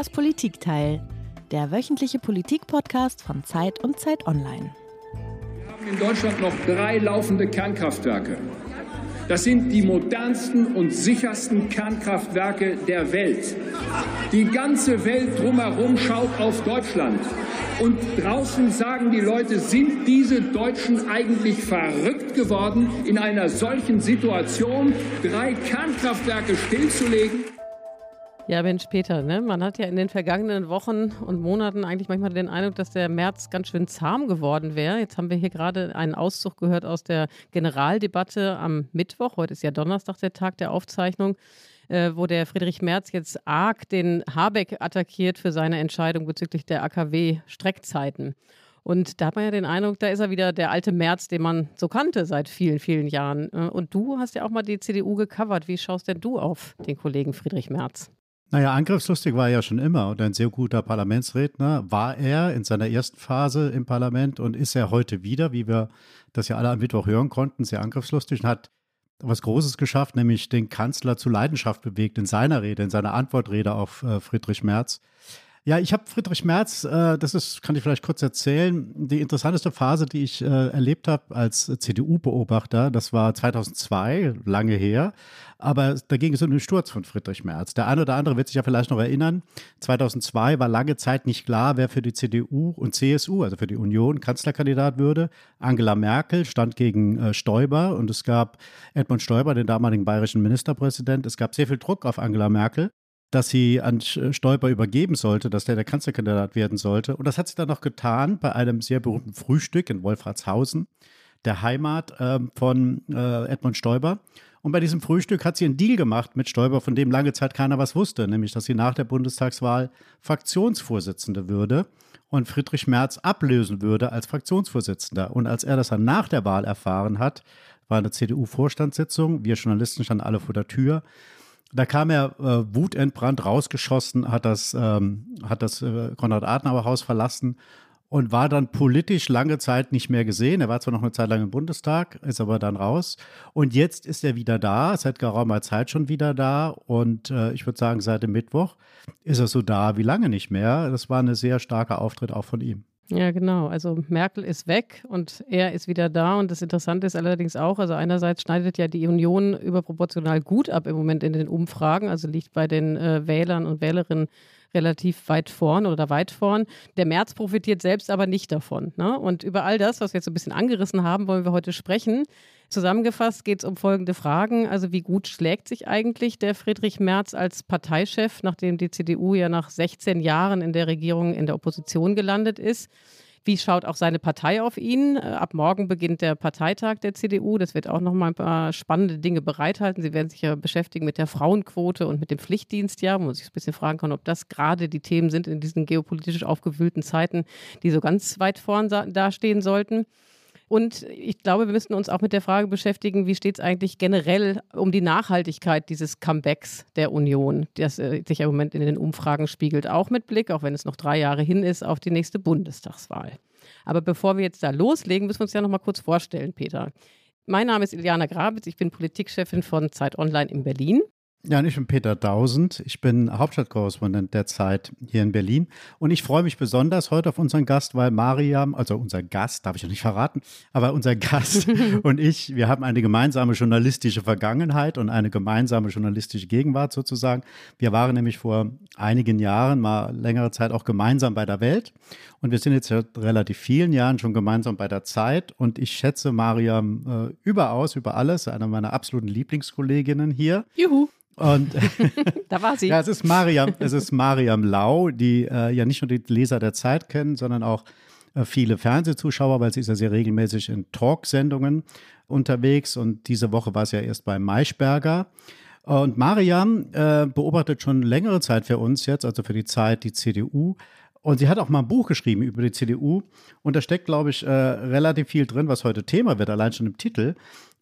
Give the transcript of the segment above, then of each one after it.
Das Politikteil, der wöchentliche Politikpodcast von Zeit und Zeit Online. Wir haben in Deutschland noch drei laufende Kernkraftwerke. Das sind die modernsten und sichersten Kernkraftwerke der Welt. Die ganze Welt drumherum schaut auf Deutschland. Und draußen sagen die Leute, sind diese Deutschen eigentlich verrückt geworden, in einer solchen Situation drei Kernkraftwerke stillzulegen? Ja, Mensch, Peter, ne? man hat ja in den vergangenen Wochen und Monaten eigentlich manchmal den Eindruck, dass der März ganz schön zahm geworden wäre. Jetzt haben wir hier gerade einen Auszug gehört aus der Generaldebatte am Mittwoch. Heute ist ja Donnerstag der Tag der Aufzeichnung, äh, wo der Friedrich Merz jetzt arg den Habeck attackiert für seine Entscheidung bezüglich der AKW-Streckzeiten. Und da hat man ja den Eindruck, da ist er wieder der alte Merz, den man so kannte seit vielen, vielen Jahren. Äh, und du hast ja auch mal die CDU gecovert. Wie schaust denn du auf den Kollegen Friedrich Merz? Naja, angriffslustig war er ja schon immer und ein sehr guter Parlamentsredner war er in seiner ersten Phase im Parlament und ist er heute wieder, wie wir das ja alle am Mittwoch hören konnten, sehr angriffslustig und hat was Großes geschafft, nämlich den Kanzler zu Leidenschaft bewegt in seiner Rede, in seiner Antwortrede auf äh, Friedrich Merz. Ja, ich habe Friedrich Merz, äh, das ist, kann ich vielleicht kurz erzählen, die interessanteste Phase, die ich äh, erlebt habe als CDU-Beobachter, das war 2002, lange her, aber da ging es um den Sturz von Friedrich Merz. Der eine oder andere wird sich ja vielleicht noch erinnern, 2002 war lange Zeit nicht klar, wer für die CDU und CSU, also für die Union, Kanzlerkandidat würde. Angela Merkel stand gegen äh, Stoiber und es gab Edmund Stoiber, den damaligen bayerischen Ministerpräsident. Es gab sehr viel Druck auf Angela Merkel dass sie an Stoiber übergeben sollte, dass der der Kanzlerkandidat werden sollte. Und das hat sie dann noch getan bei einem sehr berühmten Frühstück in Wolfratshausen, der Heimat äh, von äh, Edmund Stoiber. Und bei diesem Frühstück hat sie einen Deal gemacht mit Stoiber, von dem lange Zeit keiner was wusste, nämlich dass sie nach der Bundestagswahl Fraktionsvorsitzende würde und Friedrich Merz ablösen würde als Fraktionsvorsitzender. Und als er das dann nach der Wahl erfahren hat, war eine CDU-Vorstandssitzung, wir Journalisten standen alle vor der Tür, da kam er äh, wutentbrannt rausgeschossen, hat das, ähm, hat das äh, Konrad-Adenauer-Haus verlassen und war dann politisch lange Zeit nicht mehr gesehen. Er war zwar noch eine Zeit lang im Bundestag, ist aber dann raus. Und jetzt ist er wieder da, seit geraumer Zeit schon wieder da. Und äh, ich würde sagen, seit dem Mittwoch ist er so da wie lange nicht mehr. Das war ein sehr starker Auftritt auch von ihm. Ja, genau. Also Merkel ist weg und er ist wieder da. Und das Interessante ist allerdings auch, also einerseits schneidet ja die Union überproportional gut ab im Moment in den Umfragen, also liegt bei den äh, Wählern und Wählerinnen relativ weit vorn oder weit vorn. Der März profitiert selbst aber nicht davon. Ne? Und über all das, was wir jetzt so ein bisschen angerissen haben, wollen wir heute sprechen. Zusammengefasst geht es um folgende Fragen. Also wie gut schlägt sich eigentlich der Friedrich Merz als Parteichef, nachdem die CDU ja nach 16 Jahren in der Regierung in der Opposition gelandet ist? Wie schaut auch seine Partei auf ihn? Äh, ab morgen beginnt der Parteitag der CDU. Das wird auch noch mal ein paar spannende Dinge bereithalten. Sie werden sich ja beschäftigen mit der Frauenquote und mit dem Pflichtdienstjahr, wo man sich ein bisschen fragen kann, ob das gerade die Themen sind in diesen geopolitisch aufgewühlten Zeiten, die so ganz weit vorn dastehen sollten. Und ich glaube, wir müssen uns auch mit der Frage beschäftigen, wie steht es eigentlich generell um die Nachhaltigkeit dieses Comebacks der Union, das äh, sich im Moment in den Umfragen spiegelt, auch mit Blick, auch wenn es noch drei Jahre hin ist, auf die nächste Bundestagswahl. Aber bevor wir jetzt da loslegen, müssen wir uns ja noch mal kurz vorstellen, Peter. Mein Name ist Iliana Grabitz, ich bin Politikchefin von Zeit Online in Berlin. Ja, und ich bin Peter Tausend. Ich bin Hauptstadtkorrespondent der Zeit hier in Berlin. Und ich freue mich besonders heute auf unseren Gast, weil Mariam, also unser Gast, darf ich ja nicht verraten, aber unser Gast und ich, wir haben eine gemeinsame journalistische Vergangenheit und eine gemeinsame journalistische Gegenwart sozusagen. Wir waren nämlich vor einigen Jahren mal längere Zeit auch gemeinsam bei der Welt. Und wir sind jetzt seit relativ vielen Jahren schon gemeinsam bei der Zeit. Und ich schätze Mariam äh, überaus, über alles, eine meiner absoluten Lieblingskolleginnen hier. Juhu. Und da war sie. Ja, es ist Mariam, es ist Mariam Lau, die äh, ja nicht nur die Leser der Zeit kennen, sondern auch äh, viele Fernsehzuschauer, weil sie ist ja sehr regelmäßig in Talksendungen unterwegs und diese Woche war es ja erst bei Maischberger. Und Mariam äh, beobachtet schon längere Zeit für uns jetzt, also für die Zeit, die CDU. Und sie hat auch mal ein Buch geschrieben über die CDU. Und da steckt, glaube ich, äh, relativ viel drin, was heute Thema wird, allein schon im Titel.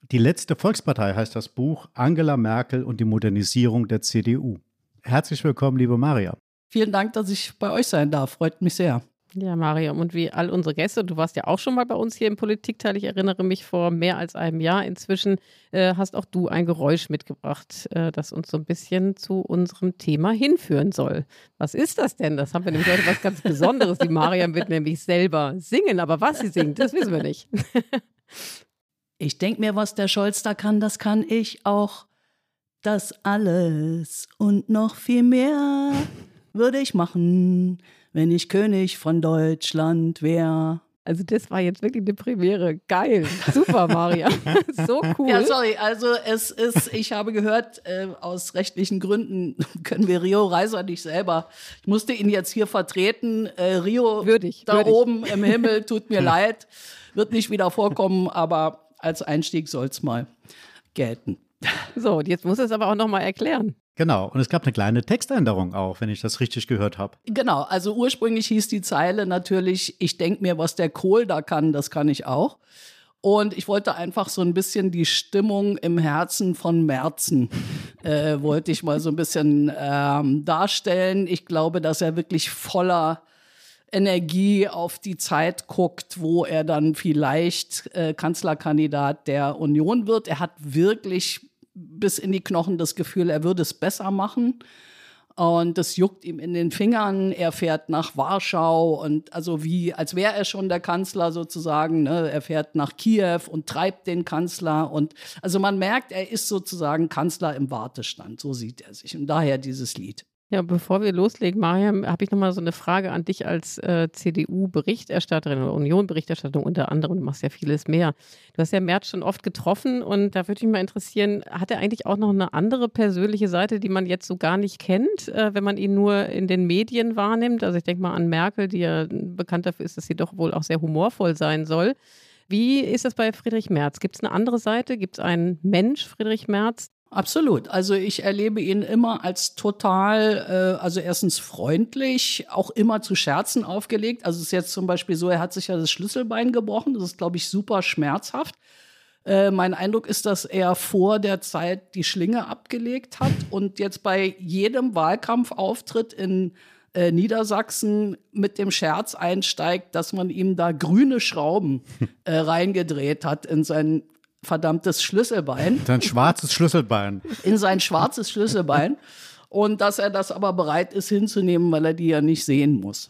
Die letzte Volkspartei heißt das Buch Angela Merkel und die Modernisierung der CDU. Herzlich willkommen, liebe Maria. Vielen Dank, dass ich bei euch sein darf. Freut mich sehr. Ja, Mariam, und wie all unsere Gäste, du warst ja auch schon mal bei uns hier im Politikteil, ich erinnere mich vor mehr als einem Jahr. Inzwischen äh, hast auch du ein Geräusch mitgebracht, äh, das uns so ein bisschen zu unserem Thema hinführen soll. Was ist das denn? Das haben wir nämlich heute was ganz Besonderes. Die Mariam wird nämlich selber singen, aber was sie singt, das wissen wir nicht. ich denke mir, was der Scholz da kann, das kann ich auch. Das alles und noch viel mehr würde ich machen wenn ich König von Deutschland wäre. Also das war jetzt wirklich eine Premiere. Geil. Super, Maria. so cool. Ja, sorry. Also es ist, ich habe gehört, äh, aus rechtlichen Gründen können wir Rio Reiser nicht selber. Ich musste ihn jetzt hier vertreten. Äh, Rio würdig, da würdig. oben im Himmel, tut mir leid. Wird nicht wieder vorkommen, aber als Einstieg soll es mal gelten. So, und jetzt muss es aber auch nochmal erklären. Genau, und es gab eine kleine Textänderung auch, wenn ich das richtig gehört habe. Genau, also ursprünglich hieß die Zeile natürlich, ich denke mir, was der Kohl da kann, das kann ich auch. Und ich wollte einfach so ein bisschen die Stimmung im Herzen von Merzen, äh, wollte ich mal so ein bisschen ähm, darstellen. Ich glaube, dass er wirklich voller Energie auf die Zeit guckt, wo er dann vielleicht äh, Kanzlerkandidat der Union wird. Er hat wirklich bis in die Knochen das Gefühl, er würde es besser machen. Und das juckt ihm in den Fingern. Er fährt nach Warschau und also wie, als wäre er schon der Kanzler sozusagen. Ne? Er fährt nach Kiew und treibt den Kanzler. Und also man merkt, er ist sozusagen Kanzler im Wartestand. So sieht er sich. Und daher dieses Lied. Ja, bevor wir loslegen, Mariam, habe ich nochmal so eine Frage an dich als äh, CDU-Berichterstatterin oder Union-Berichterstattung unter anderem. Du machst ja vieles mehr. Du hast ja Merz schon oft getroffen und da würde mich mal interessieren, hat er eigentlich auch noch eine andere persönliche Seite, die man jetzt so gar nicht kennt, äh, wenn man ihn nur in den Medien wahrnimmt? Also ich denke mal an Merkel, die ja bekannt dafür ist, dass sie doch wohl auch sehr humorvoll sein soll. Wie ist das bei Friedrich Merz? Gibt es eine andere Seite? Gibt es einen Mensch, Friedrich Merz, Absolut. Also ich erlebe ihn immer als total, äh, also erstens freundlich, auch immer zu Scherzen aufgelegt. Also es ist jetzt zum Beispiel so, er hat sich ja das Schlüsselbein gebrochen. Das ist, glaube ich, super schmerzhaft. Äh, mein Eindruck ist, dass er vor der Zeit die Schlinge abgelegt hat und jetzt bei jedem Wahlkampfauftritt in äh, Niedersachsen mit dem Scherz einsteigt, dass man ihm da grüne Schrauben äh, reingedreht hat in sein verdammtes Schlüsselbein. Sein schwarzes Schlüsselbein. In sein schwarzes Schlüsselbein. Und dass er das aber bereit ist hinzunehmen, weil er die ja nicht sehen muss.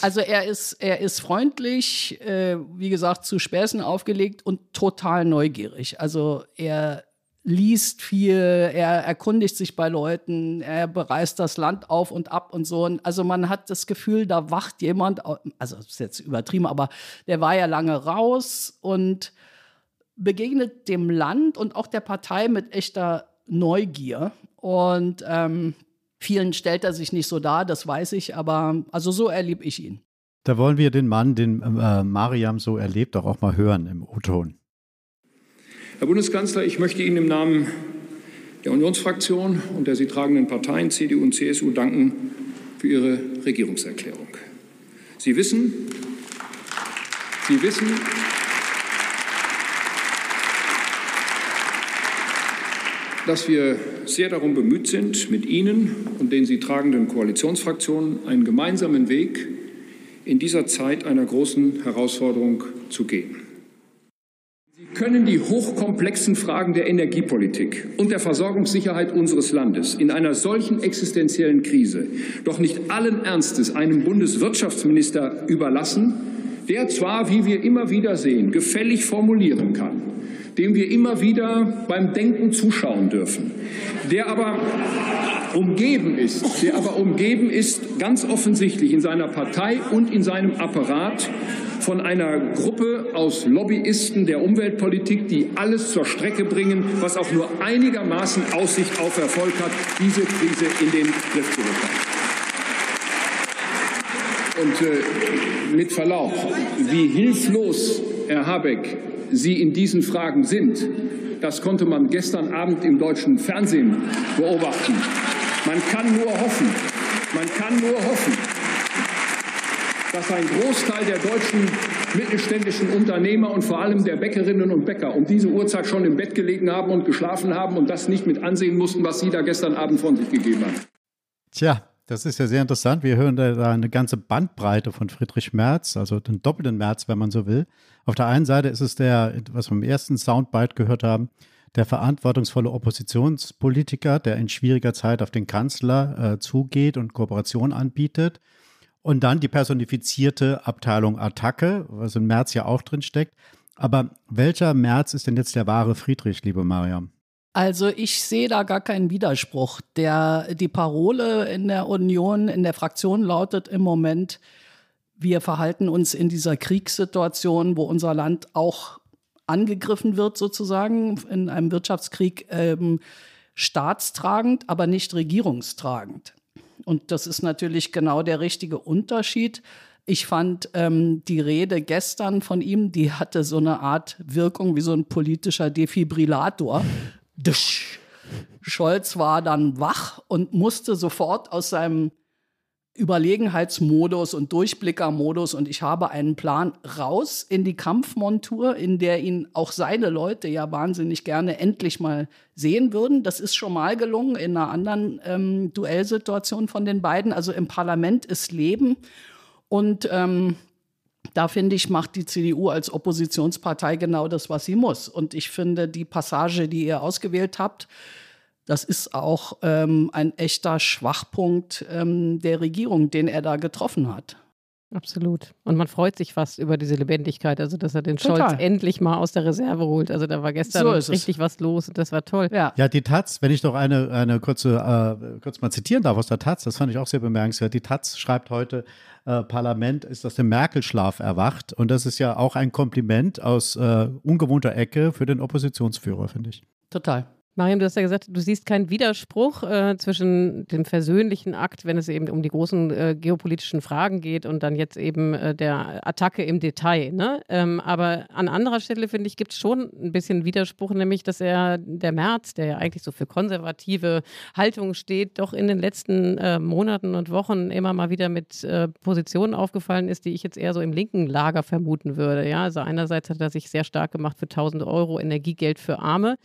Also er ist, er ist freundlich, äh, wie gesagt, zu Späßen aufgelegt und total neugierig. Also er liest viel, er erkundigt sich bei Leuten, er bereist das Land auf und ab und so. Also man hat das Gefühl, da wacht jemand, also das ist jetzt übertrieben, aber der war ja lange raus und begegnet dem Land und auch der Partei mit echter Neugier. Und ähm, vielen stellt er sich nicht so dar, das weiß ich, aber also so erlebe ich ihn. Da wollen wir den Mann, den äh, Mariam so erlebt, auch, auch mal hören im O-Ton. Herr Bundeskanzler, ich möchte Ihnen im Namen der Unionsfraktion und der sie tragenden Parteien CDU und CSU danken für Ihre Regierungserklärung. Sie wissen, Sie wissen, dass wir sehr darum bemüht sind, mit Ihnen und den Sie tragenden Koalitionsfraktionen einen gemeinsamen Weg in dieser Zeit einer großen Herausforderung zu gehen. Sie können die hochkomplexen Fragen der Energiepolitik und der Versorgungssicherheit unseres Landes in einer solchen existenziellen Krise doch nicht allen Ernstes einem Bundeswirtschaftsminister überlassen, der zwar, wie wir immer wieder sehen, gefällig formulieren kann, dem wir immer wieder beim Denken zuschauen dürfen, der aber umgeben ist, der aber umgeben ist, ganz offensichtlich in seiner Partei und in seinem Apparat von einer Gruppe aus Lobbyisten der Umweltpolitik, die alles zur Strecke bringen, was auch nur einigermaßen Aussicht auf Erfolg hat, diese Krise in den Griff zu bekommen. Und äh, mit Verlaub, wie hilflos Herr Habeck Sie in diesen Fragen sind, das konnte man gestern Abend im deutschen Fernsehen beobachten. Man kann nur hoffen, man kann nur hoffen, dass ein Großteil der deutschen mittelständischen Unternehmer und vor allem der Bäckerinnen und Bäcker um diese Uhrzeit schon im Bett gelegen haben und geschlafen haben und das nicht mit ansehen mussten, was Sie da gestern Abend von sich gegeben haben. Tja, Das ist ja sehr interessant. Wir hören da eine ganze Bandbreite von Friedrich Merz, also den doppelten Merz, wenn man so will. Auf der einen Seite ist es der, was wir im ersten Soundbite gehört haben, der verantwortungsvolle Oppositionspolitiker, der in schwieriger Zeit auf den Kanzler äh, zugeht und Kooperation anbietet. Und dann die personifizierte Abteilung Attacke, was in Merz ja auch drin steckt. Aber welcher Merz ist denn jetzt der wahre Friedrich, liebe Mariam? Also ich sehe da gar keinen Widerspruch. Der, die Parole in der Union, in der Fraktion lautet im Moment, wir verhalten uns in dieser Kriegssituation, wo unser Land auch angegriffen wird, sozusagen, in einem Wirtschaftskrieg, ähm, staatstragend, aber nicht regierungstragend. Und das ist natürlich genau der richtige Unterschied. Ich fand ähm, die Rede gestern von ihm, die hatte so eine Art Wirkung wie so ein politischer Defibrillator. Scholz war dann wach und musste sofort aus seinem Überlegenheitsmodus und Durchblickermodus und ich habe einen Plan raus in die Kampfmontur, in der ihn auch seine Leute ja wahnsinnig gerne endlich mal sehen würden. Das ist schon mal gelungen in einer anderen ähm, Duellsituation von den beiden. Also im Parlament ist Leben und ähm, da finde ich, macht die CDU als Oppositionspartei genau das, was sie muss. Und ich finde, die Passage, die ihr ausgewählt habt, das ist auch ähm, ein echter Schwachpunkt ähm, der Regierung, den er da getroffen hat. Absolut. Und man freut sich fast über diese Lebendigkeit, also dass er den Total. Scholz endlich mal aus der Reserve holt. Also da war gestern so richtig was los und das war toll. Ja, ja die Taz, wenn ich doch eine, eine kurze, äh, kurz mal zitieren darf aus der Taz, das fand ich auch sehr bemerkenswert. Die Taz schreibt heute, äh, Parlament ist aus dem Merkel-Schlaf erwacht und das ist ja auch ein Kompliment aus äh, ungewohnter Ecke für den Oppositionsführer, finde ich. Total. Mariam, du hast ja gesagt, du siehst keinen Widerspruch äh, zwischen dem versöhnlichen Akt, wenn es eben um die großen äh, geopolitischen Fragen geht und dann jetzt eben äh, der Attacke im Detail. Ne? Ähm, aber an anderer Stelle, finde ich, gibt es schon ein bisschen Widerspruch, nämlich, dass er, der März, der ja eigentlich so für konservative Haltung steht, doch in den letzten äh, Monaten und Wochen immer mal wieder mit äh, Positionen aufgefallen ist, die ich jetzt eher so im linken Lager vermuten würde. Ja? Also einerseits hat er sich sehr stark gemacht für 1000 Euro Energiegeld für Arme.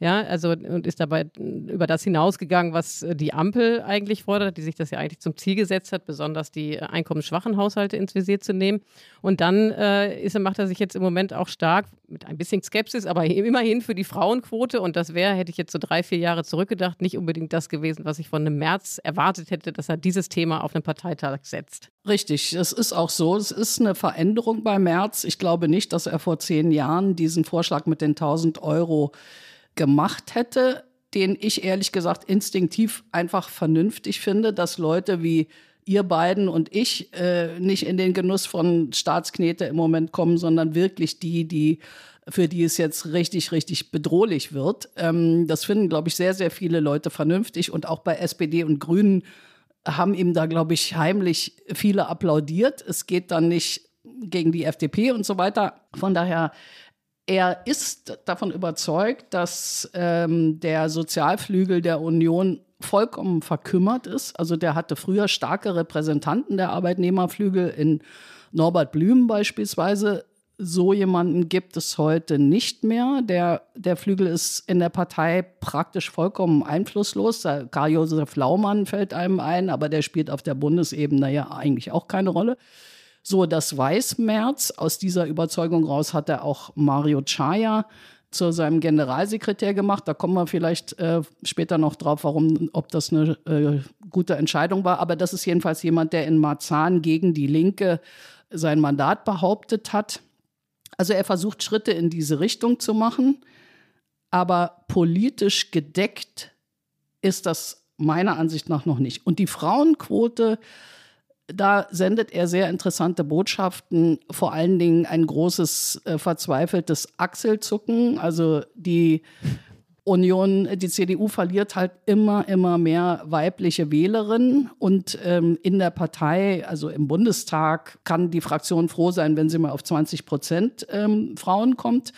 Ja, also und ist dabei über das hinausgegangen, was äh, die Ampel eigentlich fordert, die sich das ja eigentlich zum Ziel gesetzt hat, besonders die äh, einkommensschwachen Haushalte ins Visier zu nehmen. Und dann äh, ist, macht er sich jetzt im Moment auch stark mit ein bisschen Skepsis, aber immerhin für die Frauenquote. Und das wäre, hätte ich jetzt so drei, vier Jahre zurückgedacht, nicht unbedingt das gewesen, was ich von einem März erwartet hätte, dass er dieses Thema auf einen Parteitag setzt. Richtig, es ist auch so. Es ist eine Veränderung bei März. Ich glaube nicht, dass er vor zehn Jahren diesen Vorschlag mit den 1000 Euro gemacht hätte, den ich ehrlich gesagt instinktiv einfach vernünftig finde, dass Leute wie ihr beiden und ich äh, nicht in den Genuss von Staatsknete im Moment kommen, sondern wirklich die, die für die es jetzt richtig, richtig bedrohlich wird. Ähm, das finden, glaube ich, sehr, sehr viele Leute vernünftig und auch bei SPD und Grünen haben ihm da, glaube ich, heimlich viele applaudiert. Es geht dann nicht gegen die FDP und so weiter. Von daher er ist davon überzeugt, dass ähm, der Sozialflügel der Union vollkommen verkümmert ist. Also der hatte früher starke Repräsentanten der Arbeitnehmerflügel in Norbert Blüm beispielsweise. So jemanden gibt es heute nicht mehr. Der, der Flügel ist in der Partei praktisch vollkommen einflusslos. Karl-Josef Laumann fällt einem ein, aber der spielt auf der Bundesebene ja eigentlich auch keine Rolle. So, das weiß Merz. Aus dieser Überzeugung raus hat er auch Mario Chaya zu seinem Generalsekretär gemacht. Da kommen wir vielleicht äh, später noch drauf, warum, ob das eine äh, gute Entscheidung war. Aber das ist jedenfalls jemand, der in Marzahn gegen die Linke sein Mandat behauptet hat. Also er versucht Schritte in diese Richtung zu machen, aber politisch gedeckt ist das meiner Ansicht nach noch nicht. Und die Frauenquote da sendet er sehr interessante Botschaften, vor allen Dingen ein großes äh, verzweifeltes Achselzucken. Also die Union, die CDU verliert halt immer, immer mehr weibliche Wählerinnen und ähm, in der Partei, also im Bundestag, kann die Fraktion froh sein, wenn sie mal auf 20 Prozent ähm, Frauen kommt.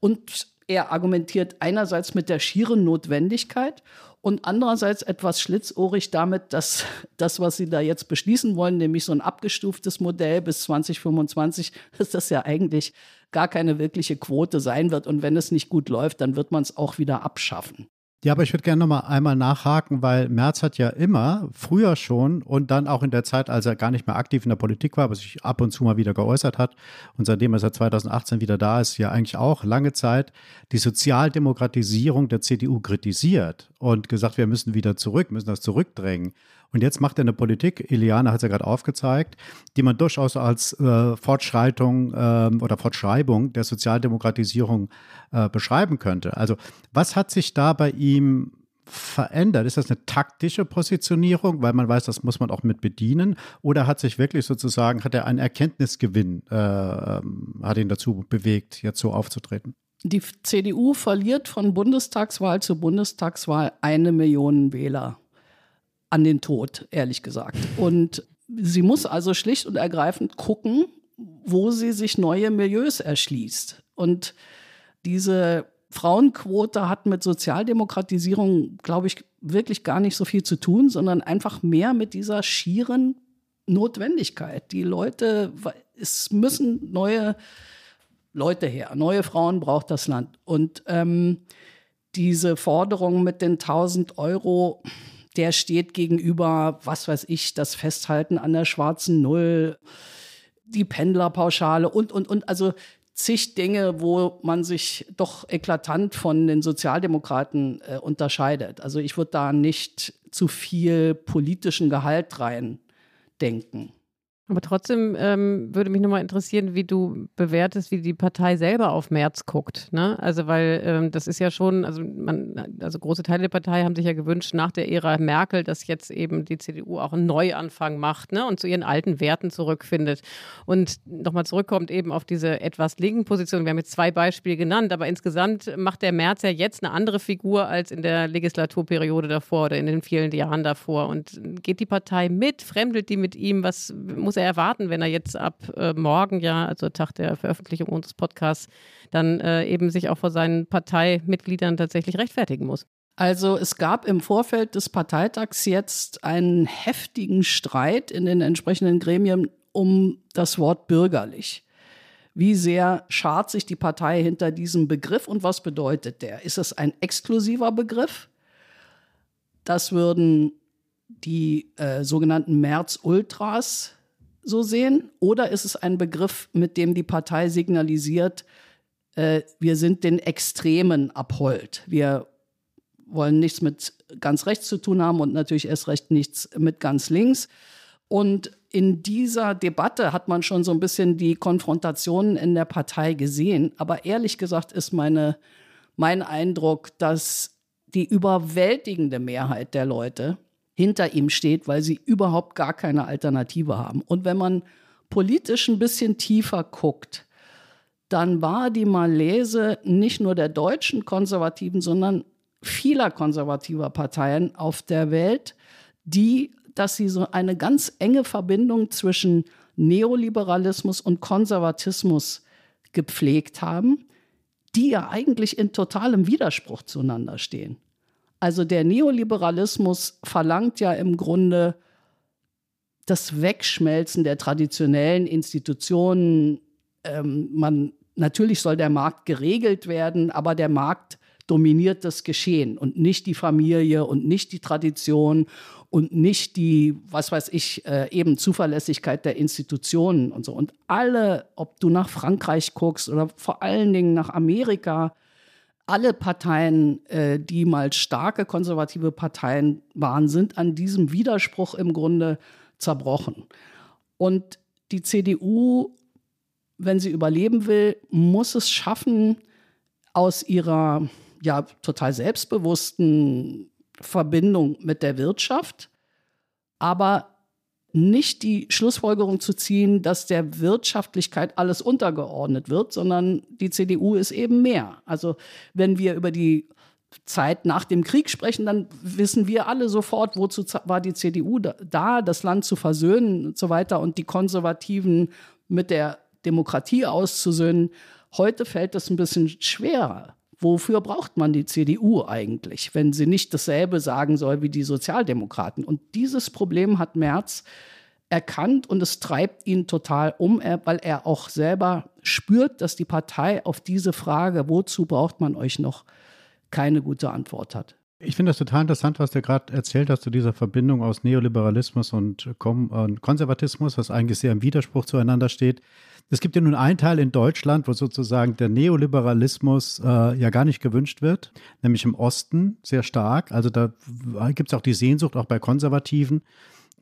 Und er argumentiert einerseits mit der schieren Notwendigkeit und andererseits etwas schlitzohrig damit, dass das, was sie da jetzt beschließen wollen, nämlich so ein abgestuftes Modell bis 2025, dass das ja eigentlich gar keine wirkliche Quote sein wird. Und wenn es nicht gut läuft, dann wird man es auch wieder abschaffen. Ja, aber ich würde gerne noch mal einmal nachhaken, weil Merz hat ja immer, früher schon und dann auch in der Zeit, als er gar nicht mehr aktiv in der Politik war, aber sich ab und zu mal wieder geäußert hat und seitdem er seit 2018 wieder da ist, ja eigentlich auch lange Zeit die Sozialdemokratisierung der CDU kritisiert und gesagt, wir müssen wieder zurück, müssen das zurückdrängen. Und jetzt macht er eine Politik, Iliana hat es ja gerade aufgezeigt, die man durchaus als äh, Fortschreitung äh, oder Fortschreibung der Sozialdemokratisierung äh, beschreiben könnte. Also was hat sich da bei ihm verändert? Ist das eine taktische Positionierung, weil man weiß, das muss man auch mit bedienen? Oder hat sich wirklich sozusagen, hat er einen Erkenntnisgewinn, äh, ähm, hat ihn dazu bewegt, jetzt so aufzutreten? Die CDU verliert von Bundestagswahl zu Bundestagswahl eine Million Wähler an den Tod, ehrlich gesagt. Und sie muss also schlicht und ergreifend gucken, wo sie sich neue Milieus erschließt. Und diese Frauenquote hat mit Sozialdemokratisierung, glaube ich, wirklich gar nicht so viel zu tun, sondern einfach mehr mit dieser schieren Notwendigkeit. Die Leute, es müssen neue Leute her, neue Frauen braucht das Land. Und ähm, diese Forderung mit den 1000 Euro, der steht gegenüber, was weiß ich, das Festhalten an der schwarzen Null, die Pendlerpauschale und, und, und. Also zig Dinge, wo man sich doch eklatant von den Sozialdemokraten äh, unterscheidet. Also ich würde da nicht zu viel politischen Gehalt rein denken. Aber trotzdem ähm, würde mich nochmal interessieren, wie du bewertest, wie die Partei selber auf März guckt. Ne? Also, weil ähm, das ist ja schon, also man, also große Teile der Partei haben sich ja gewünscht nach der Ära Merkel, dass jetzt eben die CDU auch einen Neuanfang macht ne? und zu ihren alten Werten zurückfindet. Und nochmal zurückkommt eben auf diese etwas linken Position. Wir haben jetzt zwei Beispiele genannt, aber insgesamt macht der März ja jetzt eine andere Figur als in der Legislaturperiode davor oder in den vielen Jahren davor. Und geht die Partei mit, fremdelt die mit ihm? Was muss er erwarten, wenn er jetzt ab äh, morgen, ja, also Tag der Veröffentlichung unseres Podcasts, dann äh, eben sich auch vor seinen Parteimitgliedern tatsächlich rechtfertigen muss? Also es gab im Vorfeld des Parteitags jetzt einen heftigen Streit in den entsprechenden Gremien um das Wort bürgerlich. Wie sehr schart sich die Partei hinter diesem Begriff und was bedeutet der? Ist es ein exklusiver Begriff? Das würden die äh, sogenannten März-Ultras so sehen? Oder ist es ein Begriff, mit dem die Partei signalisiert, äh, wir sind den Extremen abhold. Wir wollen nichts mit ganz rechts zu tun haben und natürlich erst recht nichts mit ganz links. Und in dieser Debatte hat man schon so ein bisschen die Konfrontationen in der Partei gesehen. Aber ehrlich gesagt ist meine, mein Eindruck, dass die überwältigende Mehrheit der Leute hinter ihm steht, weil sie überhaupt gar keine Alternative haben. Und wenn man politisch ein bisschen tiefer guckt, dann war die Malaise nicht nur der deutschen Konservativen, sondern vieler konservativer Parteien auf der Welt, die, dass sie so eine ganz enge Verbindung zwischen Neoliberalismus und Konservatismus gepflegt haben, die ja eigentlich in totalem Widerspruch zueinander stehen. Also der Neoliberalismus verlangt ja im Grunde das Wegschmelzen der traditionellen Institutionen. Ähm, man, natürlich soll der Markt geregelt werden, aber der Markt dominiert das Geschehen und nicht die Familie und nicht die Tradition und nicht die, was weiß ich, äh, eben Zuverlässigkeit der Institutionen und so. Und alle, ob du nach Frankreich guckst oder vor allen Dingen nach Amerika, alle Parteien, äh, die mal starke konservative Parteien waren, sind an diesem Widerspruch im Grunde zerbrochen. Und die CDU, wenn sie überleben will, muss es schaffen, aus ihrer ja total selbstbewussten Verbindung mit der Wirtschaft, aber nicht die Schlussfolgerung zu ziehen, dass der Wirtschaftlichkeit alles untergeordnet wird, sondern die CDU ist eben mehr. Also wenn wir über die Zeit nach dem Krieg sprechen, dann wissen wir alle sofort, wozu war die CDU da, das Land zu versöhnen und so weiter und die Konservativen mit der Demokratie auszusöhnen. Heute fällt das ein bisschen schwerer. Wofür braucht man die CDU eigentlich, wenn sie nicht dasselbe sagen soll wie die Sozialdemokraten? Und dieses Problem hat Merz erkannt und es treibt ihn total um, weil er auch selber spürt, dass die Partei auf diese Frage, wozu braucht man euch noch, keine gute Antwort hat. Ich finde das total interessant, was du gerade erzählt hast zu dieser Verbindung aus Neoliberalismus und, Konservatismus, was eigentlich sehr im Widerspruch zueinander steht. Es gibt ja nun einen Teil in Deutschland, wo sozusagen der Neoliberalismus äh, ja gar nicht gewünscht wird, nämlich im Osten sehr stark. Also da gibt es auch die Sehnsucht, auch bei Konservativen,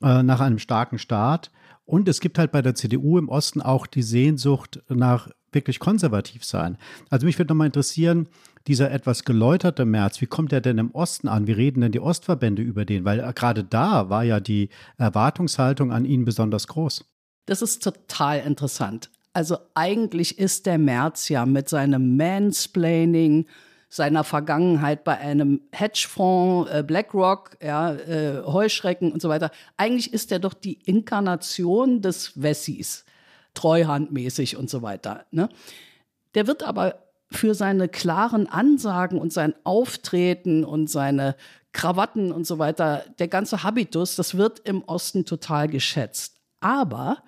äh, nach einem starken Staat. Und es gibt halt bei der CDU im Osten auch die Sehnsucht nach wirklich konservativ sein. Also mich würde nochmal interessieren, dieser etwas geläuterte März, wie kommt er denn im Osten an? Wie reden denn die Ostverbände über den? Weil gerade da war ja die Erwartungshaltung an ihn besonders groß. Das ist total interessant. Also eigentlich ist der März ja mit seinem Mansplaining, seiner Vergangenheit bei einem Hedgefonds, äh, BlackRock, ja, äh, Heuschrecken und so weiter. Eigentlich ist er doch die Inkarnation des Wessis, treuhandmäßig und so weiter. Ne? Der wird aber für seine klaren Ansagen und sein Auftreten und seine Krawatten und so weiter, der ganze Habitus, das wird im Osten total geschätzt. Aber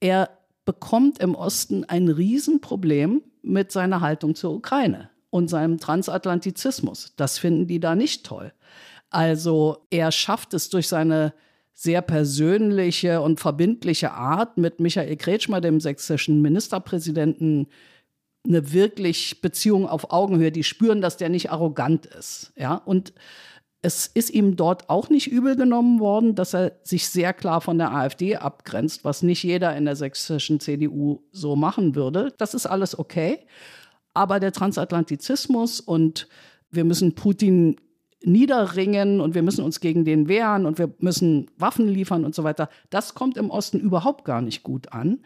er bekommt im Osten ein Riesenproblem mit seiner Haltung zur Ukraine und seinem Transatlantizismus. Das finden die da nicht toll. Also er schafft es durch seine sehr persönliche und verbindliche Art mit Michael Kretschmer, dem sächsischen Ministerpräsidenten, eine wirklich Beziehung auf Augenhöhe. Die spüren, dass der nicht arrogant ist. Ja, und es ist ihm dort auch nicht übel genommen worden, dass er sich sehr klar von der AfD abgrenzt, was nicht jeder in der sächsischen CDU so machen würde. Das ist alles okay. Aber der Transatlantizismus und wir müssen Putin niederringen und wir müssen uns gegen den wehren und wir müssen Waffen liefern und so weiter, das kommt im Osten überhaupt gar nicht gut an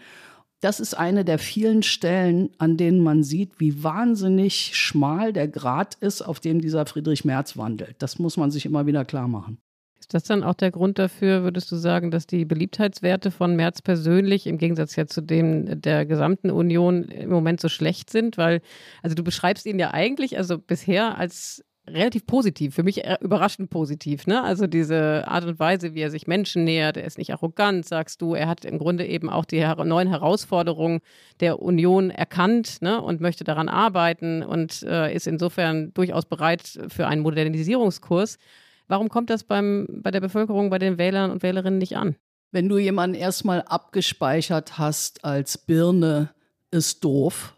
das ist eine der vielen Stellen, an denen man sieht, wie wahnsinnig schmal der Grat ist, auf dem dieser Friedrich Merz wandelt. Das muss man sich immer wieder klar machen. Ist das dann auch der Grund dafür, würdest du sagen, dass die Beliebtheitswerte von Merz persönlich im Gegensatz ja zu dem der gesamten Union im Moment so schlecht sind? Weil, also du beschreibst ihn ja eigentlich, also bisher als relativ positiv, für mich überraschend positiv. Ne? Also diese Art und Weise, wie er sich Menschen nähert, er ist nicht arrogant, sagst du. Er hat im Grunde eben auch die neuen Herausforderungen der Union erkannt ne? und möchte daran arbeiten und äh, ist insofern durchaus bereit für einen Modernisierungskurs. Warum kommt das beim, bei der Bevölkerung, bei den Wählern und Wählerinnen nicht an? Wenn du jemanden erstmal abgespeichert hast als Birne, ist doof.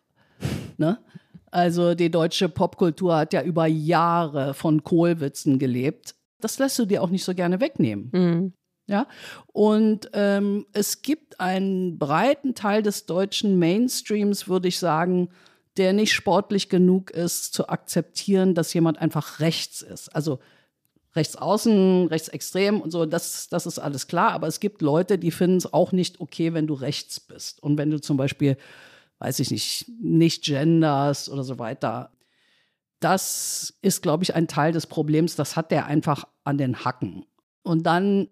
Ne? Also die deutsche Popkultur hat ja über Jahre von Kohlwitzen gelebt. Das lässt du dir auch nicht so gerne wegnehmen. Mhm. Ja, und ähm, es gibt einen breiten Teil des deutschen Mainstreams, würde ich sagen, der nicht sportlich genug ist, zu akzeptieren, dass jemand einfach rechts ist. Also rechts außen, rechtsextrem und so, das, das ist alles klar. Aber es gibt Leute, die finden es auch nicht okay, wenn du rechts bist. Und wenn du zum Beispiel weiß ich nicht, nicht genders oder so weiter. Das ist, glaube ich, ein Teil des Problems. Das hat der einfach an den Hacken. Und dann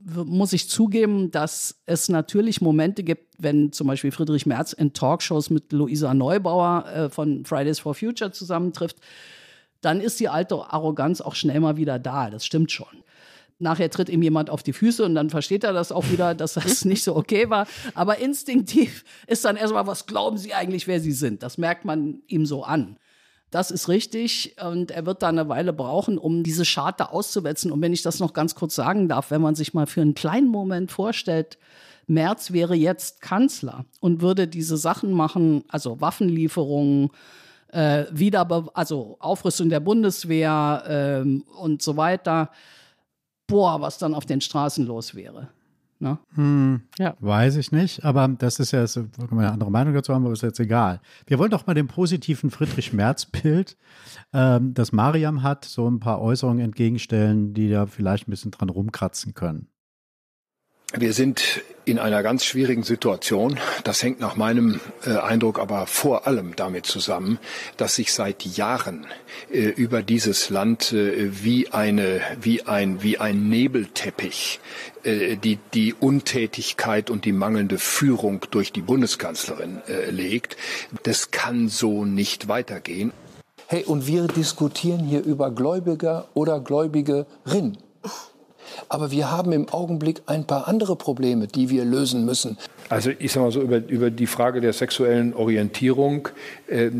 muss ich zugeben, dass es natürlich Momente gibt, wenn zum Beispiel Friedrich Merz in Talkshows mit Luisa Neubauer äh, von Fridays for Future zusammentrifft, dann ist die alte Arroganz auch schnell mal wieder da. Das stimmt schon nachher tritt ihm jemand auf die Füße und dann versteht er das auch wieder, dass das nicht so okay war. Aber instinktiv ist dann erstmal, was glauben Sie eigentlich, wer Sie sind? Das merkt man ihm so an. Das ist richtig und er wird da eine Weile brauchen, um diese Scharte auszuwetzen. Und wenn ich das noch ganz kurz sagen darf, wenn man sich mal für einen kleinen Moment vorstellt, Merz wäre jetzt Kanzler und würde diese Sachen machen, also Waffenlieferungen, äh, Wiederbe also Aufrüstung der Bundeswehr ähm, und so weiter boah, was dann auf den Straßen los wäre. Ne? Hm, ja. Weiß ich nicht, aber das ist ja, das, eine andere Meinung dazu haben, aber ist jetzt egal. Wir wollen doch mal dem positiven Friedrich-Merz-Bild, ähm, das Mariam hat, so ein paar Äußerungen entgegenstellen, die da vielleicht ein bisschen dran rumkratzen können. Wir sind in einer ganz schwierigen Situation. Das hängt nach meinem äh, Eindruck aber vor allem damit zusammen, dass sich seit Jahren äh, über dieses Land äh, wie eine, wie ein, wie ein Nebelteppich äh, die, die Untätigkeit und die mangelnde Führung durch die Bundeskanzlerin äh, legt. Das kann so nicht weitergehen. Hey, und wir diskutieren hier über Gläubiger oder Gläubigerin. Aber wir haben im Augenblick ein paar andere Probleme, die wir lösen müssen. Also ich sage mal so, über, über die Frage der sexuellen Orientierung, äh,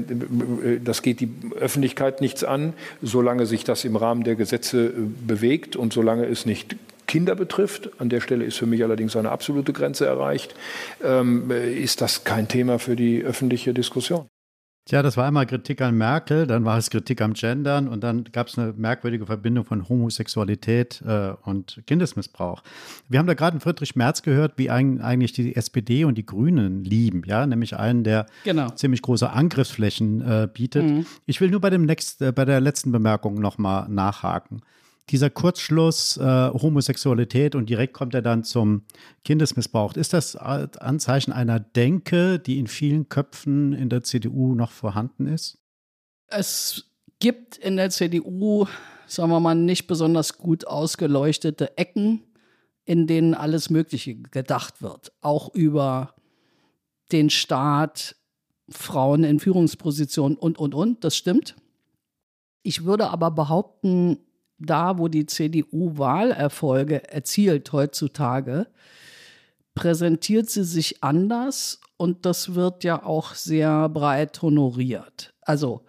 das geht die Öffentlichkeit nichts an, solange sich das im Rahmen der Gesetze äh, bewegt und solange es nicht Kinder betrifft, an der Stelle ist für mich allerdings eine absolute Grenze erreicht, ähm, ist das kein Thema für die öffentliche Diskussion. Tja, das war einmal Kritik an Merkel, dann war es Kritik am Gendern und dann gab es eine merkwürdige Verbindung von Homosexualität äh, und Kindesmissbrauch. Wir haben da gerade Friedrich Merz gehört, wie ein, eigentlich die SPD und die Grünen lieben, ja, nämlich einen, der genau. ziemlich große Angriffsflächen äh, bietet. Mhm. Ich will nur bei dem next, äh, bei der letzten Bemerkung nochmal nachhaken dieser Kurzschluss äh, Homosexualität und direkt kommt er dann zum Kindesmissbrauch. Ist das Anzeichen einer Denke, die in vielen Köpfen in der CDU noch vorhanden ist? Es gibt in der CDU, sagen wir mal, nicht besonders gut ausgeleuchtete Ecken, in denen alles Mögliche gedacht wird. Auch über den Staat, Frauen in Führungspositionen und, und, und. Das stimmt. Ich würde aber behaupten, da, wo die CDU Wahlerfolge erzielt heutzutage, präsentiert sie sich anders und das wird ja auch sehr breit honoriert. Also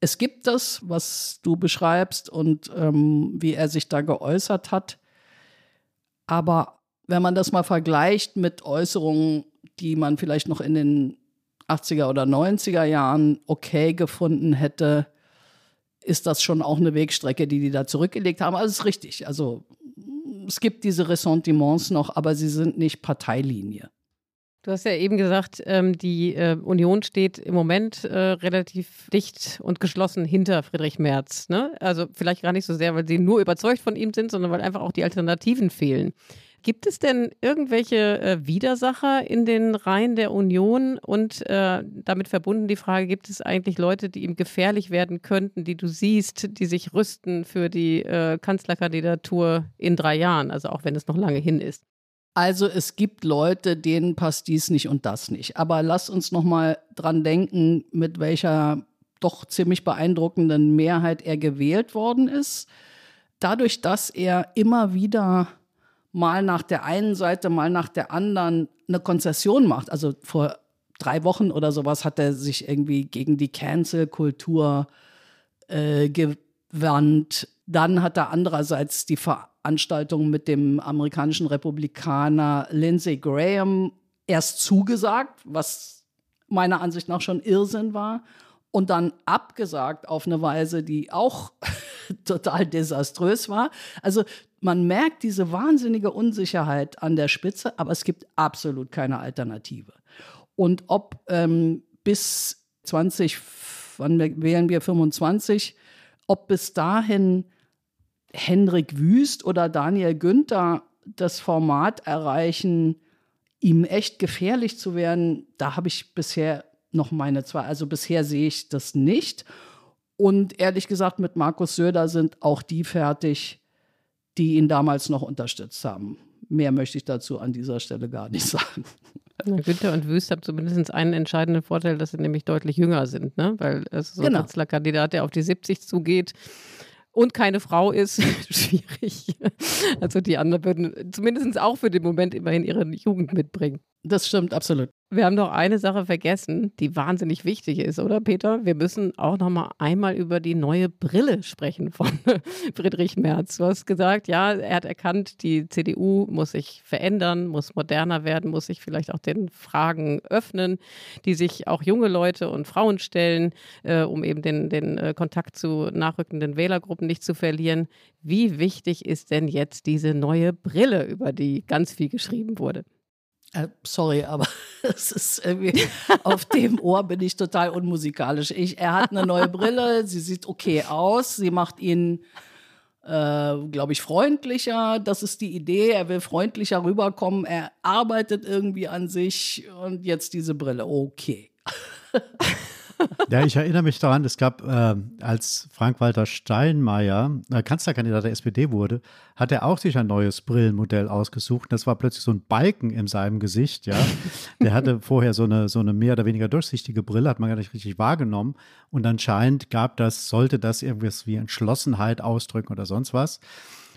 es gibt das, was du beschreibst und ähm, wie er sich da geäußert hat. Aber wenn man das mal vergleicht mit Äußerungen, die man vielleicht noch in den 80er oder 90er Jahren okay gefunden hätte, ist das schon auch eine Wegstrecke, die die da zurückgelegt haben. Also es ist richtig. Also es gibt diese Ressentiments noch, aber sie sind nicht Parteilinie. Du hast ja eben gesagt, ähm, die äh, Union steht im Moment äh, relativ dicht und geschlossen hinter Friedrich Merz. Ne? Also vielleicht gar nicht so sehr, weil sie nur überzeugt von ihm sind, sondern weil einfach auch die Alternativen fehlen. Gibt es denn irgendwelche äh, Widersacher in den Reihen der Union und äh, damit verbunden die Frage, gibt es eigentlich Leute, die ihm gefährlich werden könnten, die du siehst, die sich rüsten für die äh, Kanzlerkandidatur in drei Jahren, also auch wenn es noch lange hin ist? Also es gibt Leute, denen passt dies nicht und das nicht. Aber lass uns noch mal dran denken, mit welcher doch ziemlich beeindruckenden Mehrheit er gewählt worden ist. Dadurch, dass er immer wieder mal nach der einen Seite, mal nach der anderen eine Konzession macht. Also vor drei Wochen oder sowas hat er sich irgendwie gegen die Cancel-Kultur äh, gewandt. Dann hat er andererseits die Veranstaltung mit dem amerikanischen Republikaner Lindsey Graham erst zugesagt, was meiner Ansicht nach schon Irrsinn war und dann abgesagt auf eine Weise, die auch total desaströs war. Also man merkt diese wahnsinnige Unsicherheit an der Spitze, aber es gibt absolut keine Alternative. Und ob ähm, bis 20, wann wählen wir 25, ob bis dahin Henrik Wüst oder Daniel Günther das Format erreichen, ihm echt gefährlich zu werden, da habe ich bisher noch meine zwei. Also bisher sehe ich das nicht. Und ehrlich gesagt, mit Markus Söder sind auch die fertig, die ihn damals noch unterstützt haben. Mehr möchte ich dazu an dieser Stelle gar nicht sagen. Na, Günther und Wüst haben zumindest einen entscheidenden Vorteil, dass sie nämlich deutlich jünger sind, ne? weil es so genau. ein Kanzlerkandidat, der auf die 70 zugeht und keine Frau ist, schwierig. Also die anderen würden zumindest auch für den Moment immerhin ihre Jugend mitbringen. Das stimmt absolut. Wir haben noch eine Sache vergessen, die wahnsinnig wichtig ist, oder Peter? Wir müssen auch noch mal einmal über die neue Brille sprechen von Friedrich Merz. Du hast gesagt, ja, er hat erkannt, die CDU muss sich verändern, muss moderner werden, muss sich vielleicht auch den Fragen öffnen, die sich auch junge Leute und Frauen stellen, äh, um eben den, den äh, Kontakt zu nachrückenden Wählergruppen nicht zu verlieren. Wie wichtig ist denn jetzt diese neue Brille, über die ganz viel geschrieben wurde? Äh, sorry, aber es ist irgendwie, auf dem Ohr bin ich total unmusikalisch. Ich, er hat eine neue Brille, sie sieht okay aus, sie macht ihn, äh, glaube ich, freundlicher. Das ist die Idee. Er will freundlicher rüberkommen. Er arbeitet irgendwie an sich und jetzt diese Brille. Okay. Ja, ich erinnere mich daran, es gab, äh, als Frank-Walter Steinmeier äh, Kanzlerkandidat der SPD wurde, hat er auch sich ein neues Brillenmodell ausgesucht. Das war plötzlich so ein Balken in seinem Gesicht, ja. Der hatte vorher so eine, so eine mehr oder weniger durchsichtige Brille, hat man gar nicht richtig wahrgenommen. Und anscheinend gab das, sollte das irgendwas wie Entschlossenheit ausdrücken oder sonst was.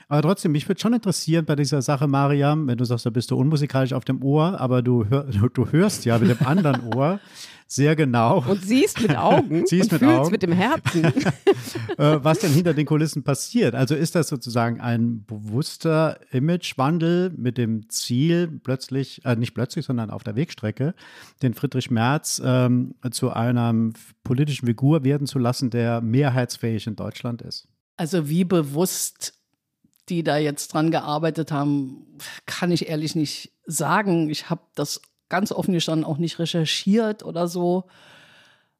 Aber trotzdem, mich würde schon interessieren bei dieser Sache, Mariam, wenn du sagst, da bist du unmusikalisch auf dem Ohr, aber du, hör, du hörst ja mit dem anderen Ohr sehr genau. Und siehst mit Augen siehst und mit fühlst Augen. mit dem Herzen. äh, was denn hinter den Kulissen passiert. Also ist das sozusagen ein bewusster Imagewandel mit dem Ziel, plötzlich, äh, nicht plötzlich, sondern auf der Wegstrecke, den Friedrich Merz ähm, zu einer politischen Figur werden zu lassen, der mehrheitsfähig in Deutschland ist? Also wie bewusst die da jetzt dran gearbeitet haben, kann ich ehrlich nicht sagen. Ich habe das ganz offen gestanden auch nicht recherchiert oder so.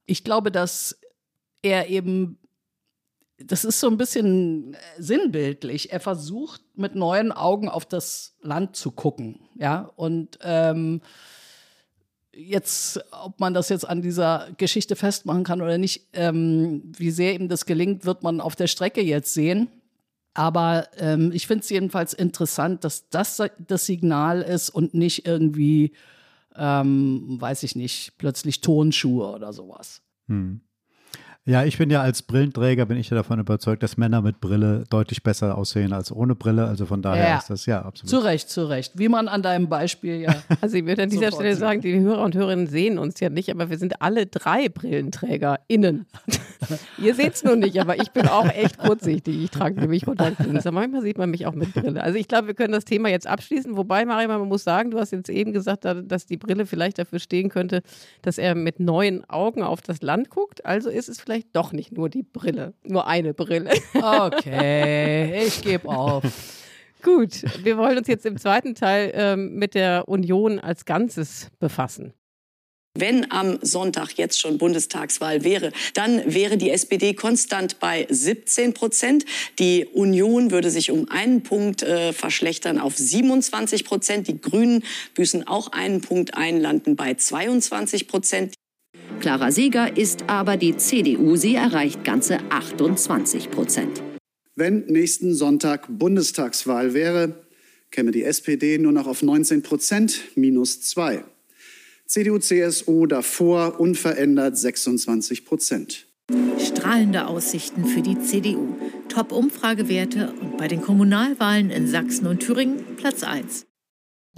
Ich glaube, dass er eben, das ist so ein bisschen sinnbildlich. Er versucht mit neuen Augen auf das Land zu gucken, ja. Und ähm, jetzt, ob man das jetzt an dieser Geschichte festmachen kann oder nicht, ähm, wie sehr ihm das gelingt, wird man auf der Strecke jetzt sehen. Aber ähm, ich finde es jedenfalls interessant, dass das das Signal ist und nicht irgendwie, ähm, weiß ich nicht, plötzlich Tonschuhe oder sowas. Hm. Ja, ich bin ja als Brillenträger, bin ich ja davon überzeugt, dass Männer mit Brille deutlich besser aussehen als ohne Brille. Also von daher Ja. ist das ja absolut. Zu Recht, zu Recht. Wie man an deinem Beispiel ja. Also ich würde an dieser Stelle sagen, die Hörer und Hörerinnen sehen uns ja nicht, aber wir sind alle drei BrillenträgerInnen. Ihr seht es nur nicht, aber ich bin auch echt kurzsichtig. Ich trage nämlich Kontaktlinsen. Manchmal sieht man mich auch mit Brille. Also ich glaube, wir können das Thema jetzt abschließen. Wobei, Mario, man muss sagen, du hast jetzt eben gesagt, da- dass die Brille vielleicht dafür stehen könnte, dass er mit neuen Augen auf das Land guckt. Also ist es vielleicht doch nicht nur die Brille, nur eine Brille. Okay, ich gebe auf. Gut, wir wollen uns jetzt im zweiten Teil ähm, mit der Union als Ganzes befassen. Wenn am Sonntag jetzt schon Bundestagswahl wäre, dann wäre die SPD konstant bei 17 Prozent. Die Union würde sich um einen Punkt äh, verschlechtern auf 27 Prozent. Die Grünen büßen auch einen Punkt ein, landen bei 22 Prozent. Klarer Sieger ist aber die CDU. Sie erreicht ganze 28 Prozent. Wenn nächsten Sonntag Bundestagswahl wäre, käme die SPD nur noch auf 19 Prozent, minus zwei. CDU, CSU davor unverändert 26 Prozent. Strahlende Aussichten für die CDU. Top-Umfragewerte und bei den Kommunalwahlen in Sachsen und Thüringen Platz 1.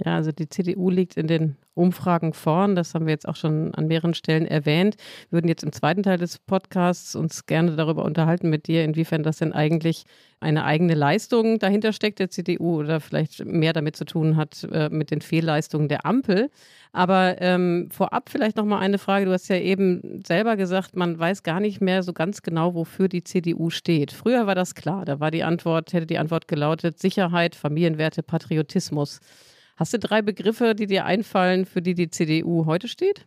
Ja, also die CDU liegt in den Umfragen vorn. Das haben wir jetzt auch schon an mehreren Stellen erwähnt. Wir würden jetzt im zweiten Teil des Podcasts uns gerne darüber unterhalten mit dir, inwiefern das denn eigentlich eine eigene Leistung dahinter steckt der CDU oder vielleicht mehr damit zu tun hat äh, mit den Fehlleistungen der Ampel. Aber ähm, vorab vielleicht noch mal eine Frage. Du hast ja eben selber gesagt, man weiß gar nicht mehr so ganz genau, wofür die CDU steht. Früher war das klar. Da war die Antwort, hätte die Antwort gelautet: Sicherheit, Familienwerte, Patriotismus. Hast du drei Begriffe, die dir einfallen, für die die CDU heute steht?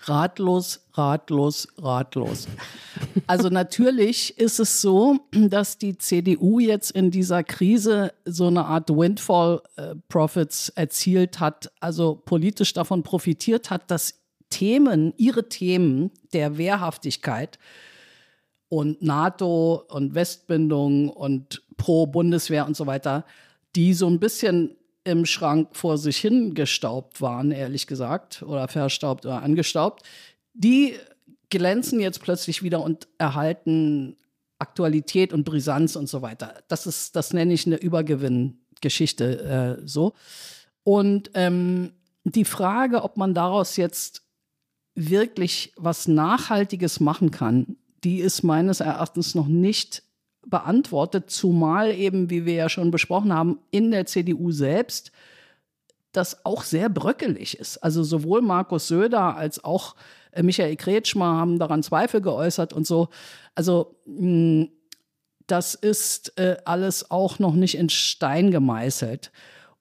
Ratlos, ratlos, ratlos. Also natürlich ist es so, dass die CDU jetzt in dieser Krise so eine Art Windfall äh, erzielt hat, also politisch davon profitiert hat, dass Themen, ihre Themen der Wehrhaftigkeit und NATO und Westbindung und pro Bundeswehr und so weiter, die so ein bisschen im Schrank vor sich hingestaubt waren, ehrlich gesagt, oder verstaubt oder angestaubt, die glänzen jetzt plötzlich wieder und erhalten Aktualität und Brisanz und so weiter. Das ist, das nenne ich eine Übergewinngeschichte äh, so. Und ähm, die Frage, ob man daraus jetzt wirklich was Nachhaltiges machen kann, die ist meines Erachtens noch nicht beantwortet, zumal eben, wie wir ja schon besprochen haben, in der CDU selbst das auch sehr bröckelig ist. Also sowohl Markus Söder als auch äh, Michael Kretschmer haben daran Zweifel geäußert und so. Also mh, das ist äh, alles auch noch nicht in Stein gemeißelt.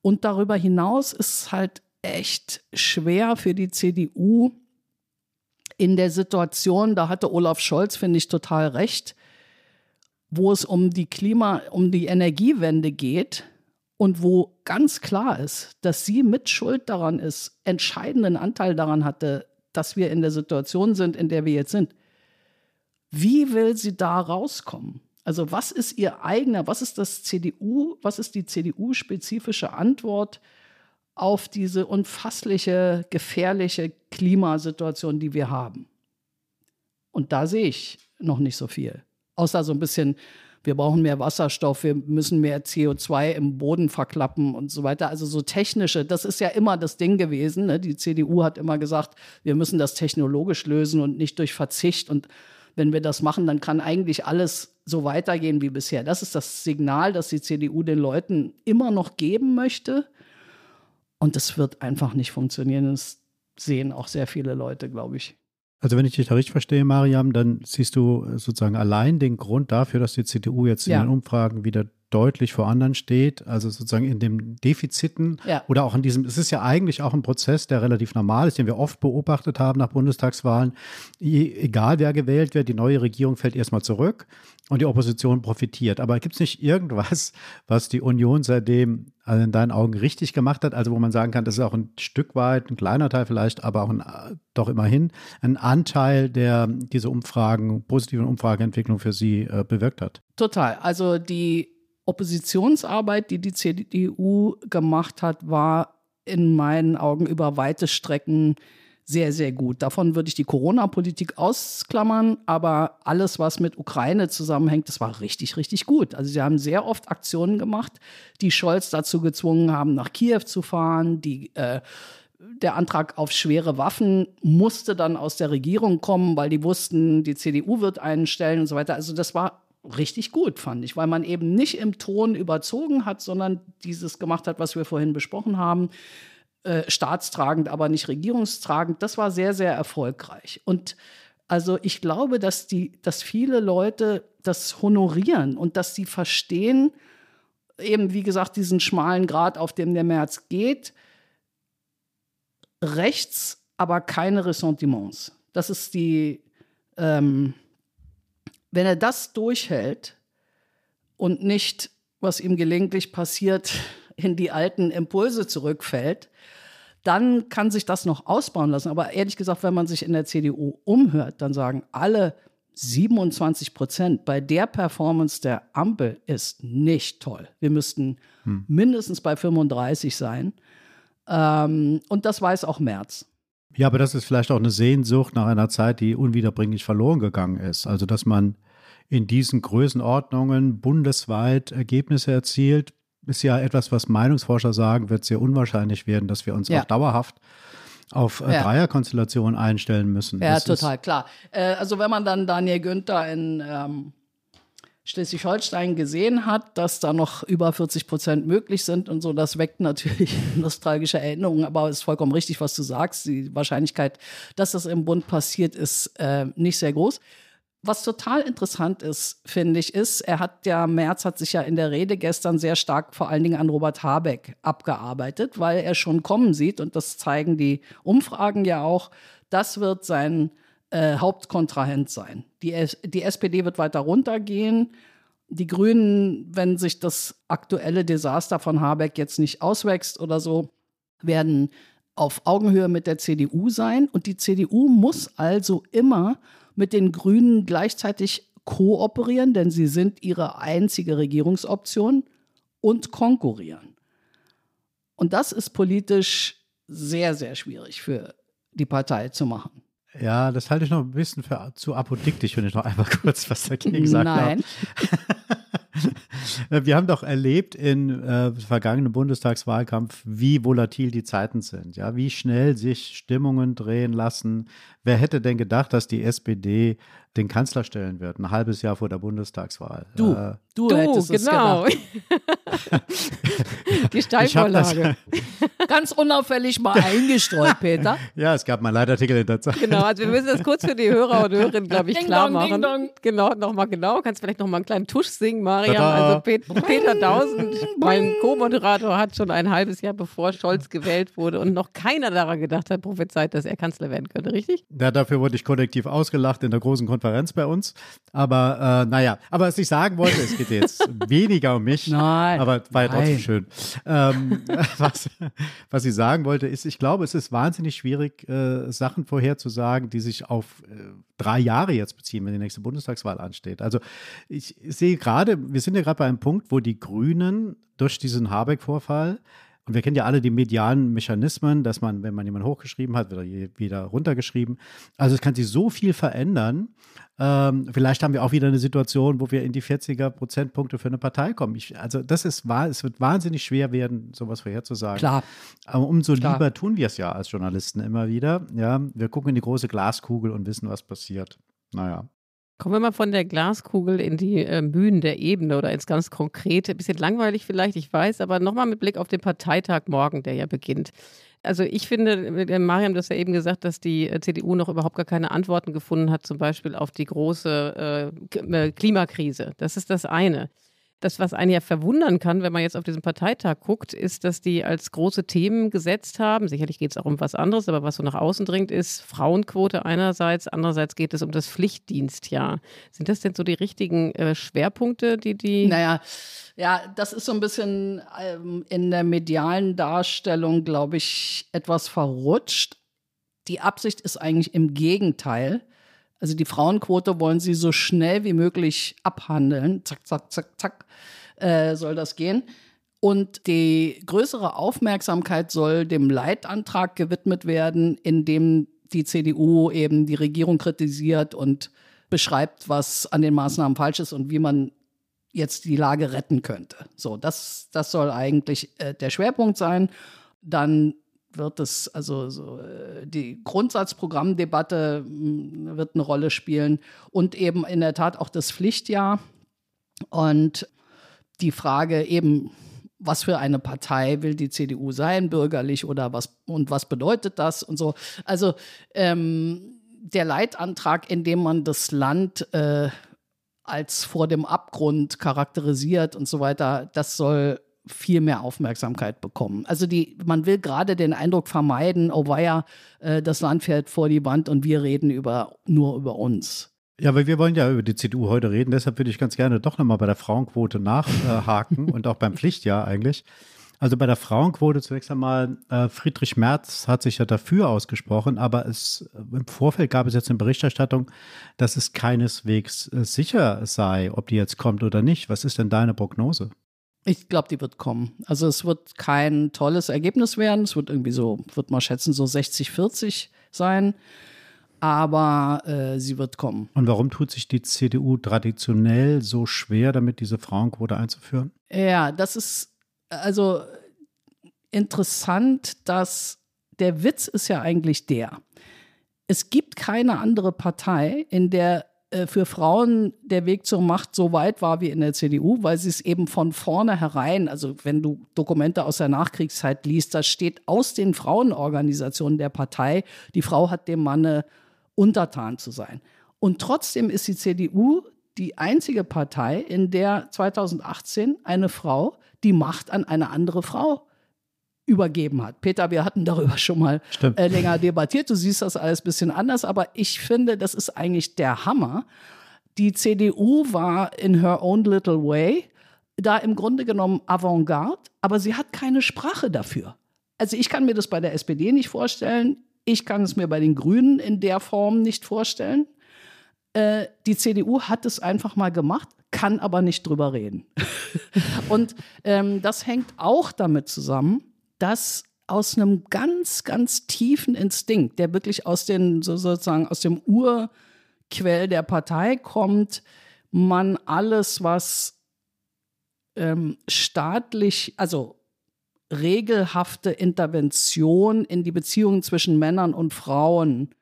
Und darüber hinaus ist es halt echt schwer für die CDU in der Situation, da hatte Olaf Scholz, finde ich, total recht, wo es um die Klima, um die Energiewende geht und wo ganz klar ist, dass sie mit Schuld daran ist, entscheidenden Anteil daran hatte, dass wir in der Situation sind, in der wir jetzt sind. Wie will sie da rauskommen? Also was ist ihr eigener, was ist das CDU, was ist die CDU-spezifische Antwort auf diese unfassliche, gefährliche Klimasituation, die wir haben? Und da sehe ich noch nicht so viel. Außer so ein bisschen wir brauchen mehr Wasserstoff, wir müssen mehr CO2 im Boden verklappen und so weiter. Also so technische, das ist ja immer das Ding gewesen. Ne? Die CDU hat immer gesagt, wir müssen das technologisch lösen und nicht durch Verzicht. Und wenn wir das machen, dann kann eigentlich alles so weitergehen wie bisher. Das ist das Signal, das die CDU den Leuten immer noch geben möchte. Und das wird einfach nicht funktionieren. Das sehen auch sehr viele Leute, glaube ich. Also wenn ich dich da richtig verstehe, Mariam, dann siehst du sozusagen allein den Grund dafür, dass die CDU jetzt in den Umfragen wieder deutlich vor anderen steht, also sozusagen in den Defiziten ja. oder auch in diesem, es ist ja eigentlich auch ein Prozess, der relativ normal ist, den wir oft beobachtet haben nach Bundestagswahlen. Egal wer gewählt wird, die neue Regierung fällt erstmal zurück und die Opposition profitiert. Aber gibt es nicht irgendwas, was die Union seitdem also in deinen Augen richtig gemacht hat? Also wo man sagen kann, das ist auch ein Stück weit, ein kleiner Teil vielleicht, aber auch ein, doch immerhin ein Anteil, der diese Umfragen, positiven Umfrageentwicklung für sie äh, bewirkt hat. Total. Also die Oppositionsarbeit, die die CDU gemacht hat, war in meinen Augen über weite Strecken sehr, sehr gut. Davon würde ich die Corona-Politik ausklammern, aber alles, was mit Ukraine zusammenhängt, das war richtig, richtig gut. Also sie haben sehr oft Aktionen gemacht, die Scholz dazu gezwungen haben, nach Kiew zu fahren, die äh, der Antrag auf schwere Waffen musste dann aus der Regierung kommen, weil die wussten, die CDU wird einen stellen und so weiter. Also das war richtig gut, fand ich, weil man eben nicht im Ton überzogen hat, sondern dieses gemacht hat, was wir vorhin besprochen haben. Äh, staatstragend, aber nicht regierungstragend. Das war sehr, sehr erfolgreich. Und also ich glaube, dass die, dass viele Leute das honorieren und dass sie verstehen, eben wie gesagt, diesen schmalen Grad, auf dem der März geht, rechts, aber keine Ressentiments. Das ist die, ähm, wenn er das durchhält und nicht, was ihm gelegentlich passiert, in die alten Impulse zurückfällt, dann kann sich das noch ausbauen lassen. Aber ehrlich gesagt, wenn man sich in der CDU umhört, dann sagen alle 27 Prozent bei der Performance der Ampel ist nicht toll. Wir müssten hm. mindestens bei 35 sein. Ähm, und das weiß auch Merz. Ja, aber das ist vielleicht auch eine Sehnsucht nach einer Zeit, die unwiederbringlich verloren gegangen ist. Also, dass man in diesen Größenordnungen bundesweit Ergebnisse erzielt, ist ja etwas, was Meinungsforscher sagen, wird sehr unwahrscheinlich werden, dass wir uns ja. auch dauerhaft auf äh, ja. Dreierkonstellationen einstellen müssen. Ja, das total, klar. Äh, also wenn man dann Daniel Günther in ähm, Schleswig-Holstein gesehen hat, dass da noch über 40 Prozent möglich sind und so, das weckt natürlich nostalgische Erinnerungen, aber es ist vollkommen richtig, was du sagst. Die Wahrscheinlichkeit, dass das im Bund passiert, ist äh, nicht sehr groß. Was total interessant ist, finde ich, ist, er hat ja, Merz hat sich ja in der Rede gestern sehr stark vor allen Dingen an Robert Habeck abgearbeitet, weil er schon kommen sieht, und das zeigen die Umfragen ja auch, das wird sein äh, Hauptkontrahent sein. Die, die SPD wird weiter runtergehen. Die Grünen, wenn sich das aktuelle Desaster von Habeck jetzt nicht auswächst oder so, werden auf Augenhöhe mit der CDU sein. Und die CDU muss also immer mit den Grünen gleichzeitig kooperieren, denn sie sind ihre einzige Regierungsoption und konkurrieren. Und das ist politisch sehr, sehr schwierig für die Partei zu machen. Ja, das halte ich noch ein bisschen für zu apodiktisch, wenn ich noch einmal kurz was dagegen sagen Nein. Wir haben doch erlebt im äh, vergangenen Bundestagswahlkampf, wie volatil die Zeiten sind, ja, wie schnell sich Stimmungen drehen lassen. Wer hätte denn gedacht, dass die SPD den Kanzler stellen wird, ein halbes Jahr vor der Bundestagswahl? Du, äh, du, du hättest genau. es gedacht. die Steilvorlage. Ganz unauffällig mal eingestreut, Peter. Ja, es gab mal Leitartikel in der Zeit. Genau, also wir müssen das kurz für die Hörer und Hörerinnen, glaube ich, ding klar dong, machen. Ding dong. Genau, nochmal genau. Kannst vielleicht nochmal einen kleinen Tusch singen, Mariam. Tada. Also Pet Peter Tausend, mein Co-Moderator, hat schon ein halbes Jahr bevor Scholz gewählt wurde und noch keiner daran gedacht hat, prophezeit, dass er Kanzler werden könnte, richtig? Ja, dafür wurde ich kollektiv ausgelacht in der großen Konferenz bei uns. Aber äh, naja, aber was ich sagen wollte, es geht jetzt weniger um mich. Nein. Aber war ja trotzdem schön. Ähm, was, was ich sagen wollte, ist, ich glaube, es ist wahnsinnig schwierig, äh, Sachen vorherzusagen, die sich auf äh, drei Jahre jetzt beziehen, wenn die nächste Bundestagswahl ansteht. Also ich sehe gerade, wir sind ja gerade bei einem Punkt, wo die Grünen durch diesen Habeck-Vorfall Und wir kennen ja alle die medialen Mechanismen, dass man, wenn man jemanden hochgeschrieben hat, wird er wieder runtergeschrieben. Also es kann sich so viel verändern. Ähm, vielleicht haben wir auch wieder eine Situation, wo wir in die 40er Prozentpunkte für eine Partei kommen. Ich, also das ist wahr, es wird wahnsinnig schwer werden, sowas vorherzusagen. Klar. Aber umso Klar. lieber tun wir es ja als Journalisten immer wieder. Ja, wir gucken in die große Glaskugel und wissen, was passiert. Naja. Kommen wir mal von der Glaskugel in die äh, Bühnen der Ebene oder ins ganz Konkrete. Ein bisschen langweilig vielleicht, ich weiß, aber nochmal mit Blick auf den Parteitag morgen, der ja beginnt. Also ich finde, äh, Mariam, du hast ja eben gesagt, dass die äh, CDU noch überhaupt gar keine Antworten gefunden hat, zum Beispiel auf die große äh, äh, Klimakrise. Das ist das eine. Das, was einen ja verwundern kann, wenn man jetzt auf diesen Parteitag guckt, ist, dass die als große Themen gesetzt haben. Sicherlich geht es auch um was anderes, aber was so nach außen dringt, ist Frauenquote einerseits, andererseits geht es um das Pflichtdienstjahr. Sind das denn so die richtigen äh, Schwerpunkte, die die Naja, ja, das ist so ein bisschen ähm, in der medialen Darstellung, glaube ich, etwas verrutscht. Die Absicht ist eigentlich im Gegenteil. Also die Frauenquote wollen sie so schnell wie möglich abhandeln. Zack, zack, zack, zack, äh, soll das gehen. Und die größere Aufmerksamkeit soll dem Leitantrag gewidmet werden, in dem die CDU eben die Regierung kritisiert und beschreibt, was an den Maßnahmen falsch ist und wie man jetzt die Lage retten könnte. So, das, das soll eigentlich äh, der Schwerpunkt sein. Dann wird es, also so, äh, die Grundsatzprogrammdebatte mh, wird eine Rolle spielen und eben in der Tat auch das Pflichtjahr und die Frage eben, was für eine Partei will die CDU sein, bürgerlich oder was und was bedeutet das und so. Also ähm, der Leitantrag, in dem man das Land äh, als vor dem Abgrund charakterisiert und so weiter, das soll viel mehr Aufmerksamkeit bekommen. Also die, man will gerade den Eindruck vermeiden, oh weia, äh, das Land fährt vor die Wand und wir reden über, nur über uns. Ja, aber wir wollen ja über die CDU heute reden, deshalb würde ich ganz gerne doch nochmal bei der Frauenquote nachhaken und auch beim Pflichtjahr eigentlich. Also bei der Frauenquote zunächst einmal, äh, Friedrich Merz hat sich ja dafür ausgesprochen, aber es, im Vorfeld gab es jetzt eine Berichterstattung, dass es keineswegs äh, sicher sei, ob die jetzt kommt oder nicht. Was ist denn deine Prognose? Ich glaube, die wird kommen. Also es wird kein tolles Ergebnis werden. Es wird irgendwie so, wird mal schätzen, so 60-40 sein. Aber äh, sie wird kommen. Und warum tut sich die CDU traditionell so schwer, damit diese Frauenquote einzuführen? Ja, das ist also interessant, dass der Witz ist ja eigentlich der. Es gibt keine andere Partei, in der für Frauen der Weg zur Macht so weit war wie in der CDU, weil sie es eben von vornherein, also wenn du Dokumente aus der Nachkriegszeit liest, da steht aus den Frauenorganisationen der Partei, die Frau hat dem Manne untertan zu sein. Und trotzdem ist die CDU die einzige Partei, in der 2018 eine Frau die Macht an eine andere Frau übergeben hat. Peter, wir hatten darüber schon mal äh, länger debattiert. Du siehst das alles ein bisschen anders, aber ich finde, das ist eigentlich der Hammer. Die CDU war in her own little way da im Grunde genommen Avantgarde, aber sie hat keine Sprache dafür. Also ich kann mir das bei der SPD nicht vorstellen. Ich kann es mir bei den Grünen in der Form nicht vorstellen. Äh, die CDU hat es einfach mal gemacht, kann aber nicht drüber reden. Und ähm, das hängt auch damit zusammen, dass aus einem ganz, ganz tiefen Instinkt, der wirklich aus den, so sozusagen aus dem Urquell der Partei kommt, man alles, was ähm, staatlich, also regelhafte Intervention in die Beziehungen zwischen Männern und Frauen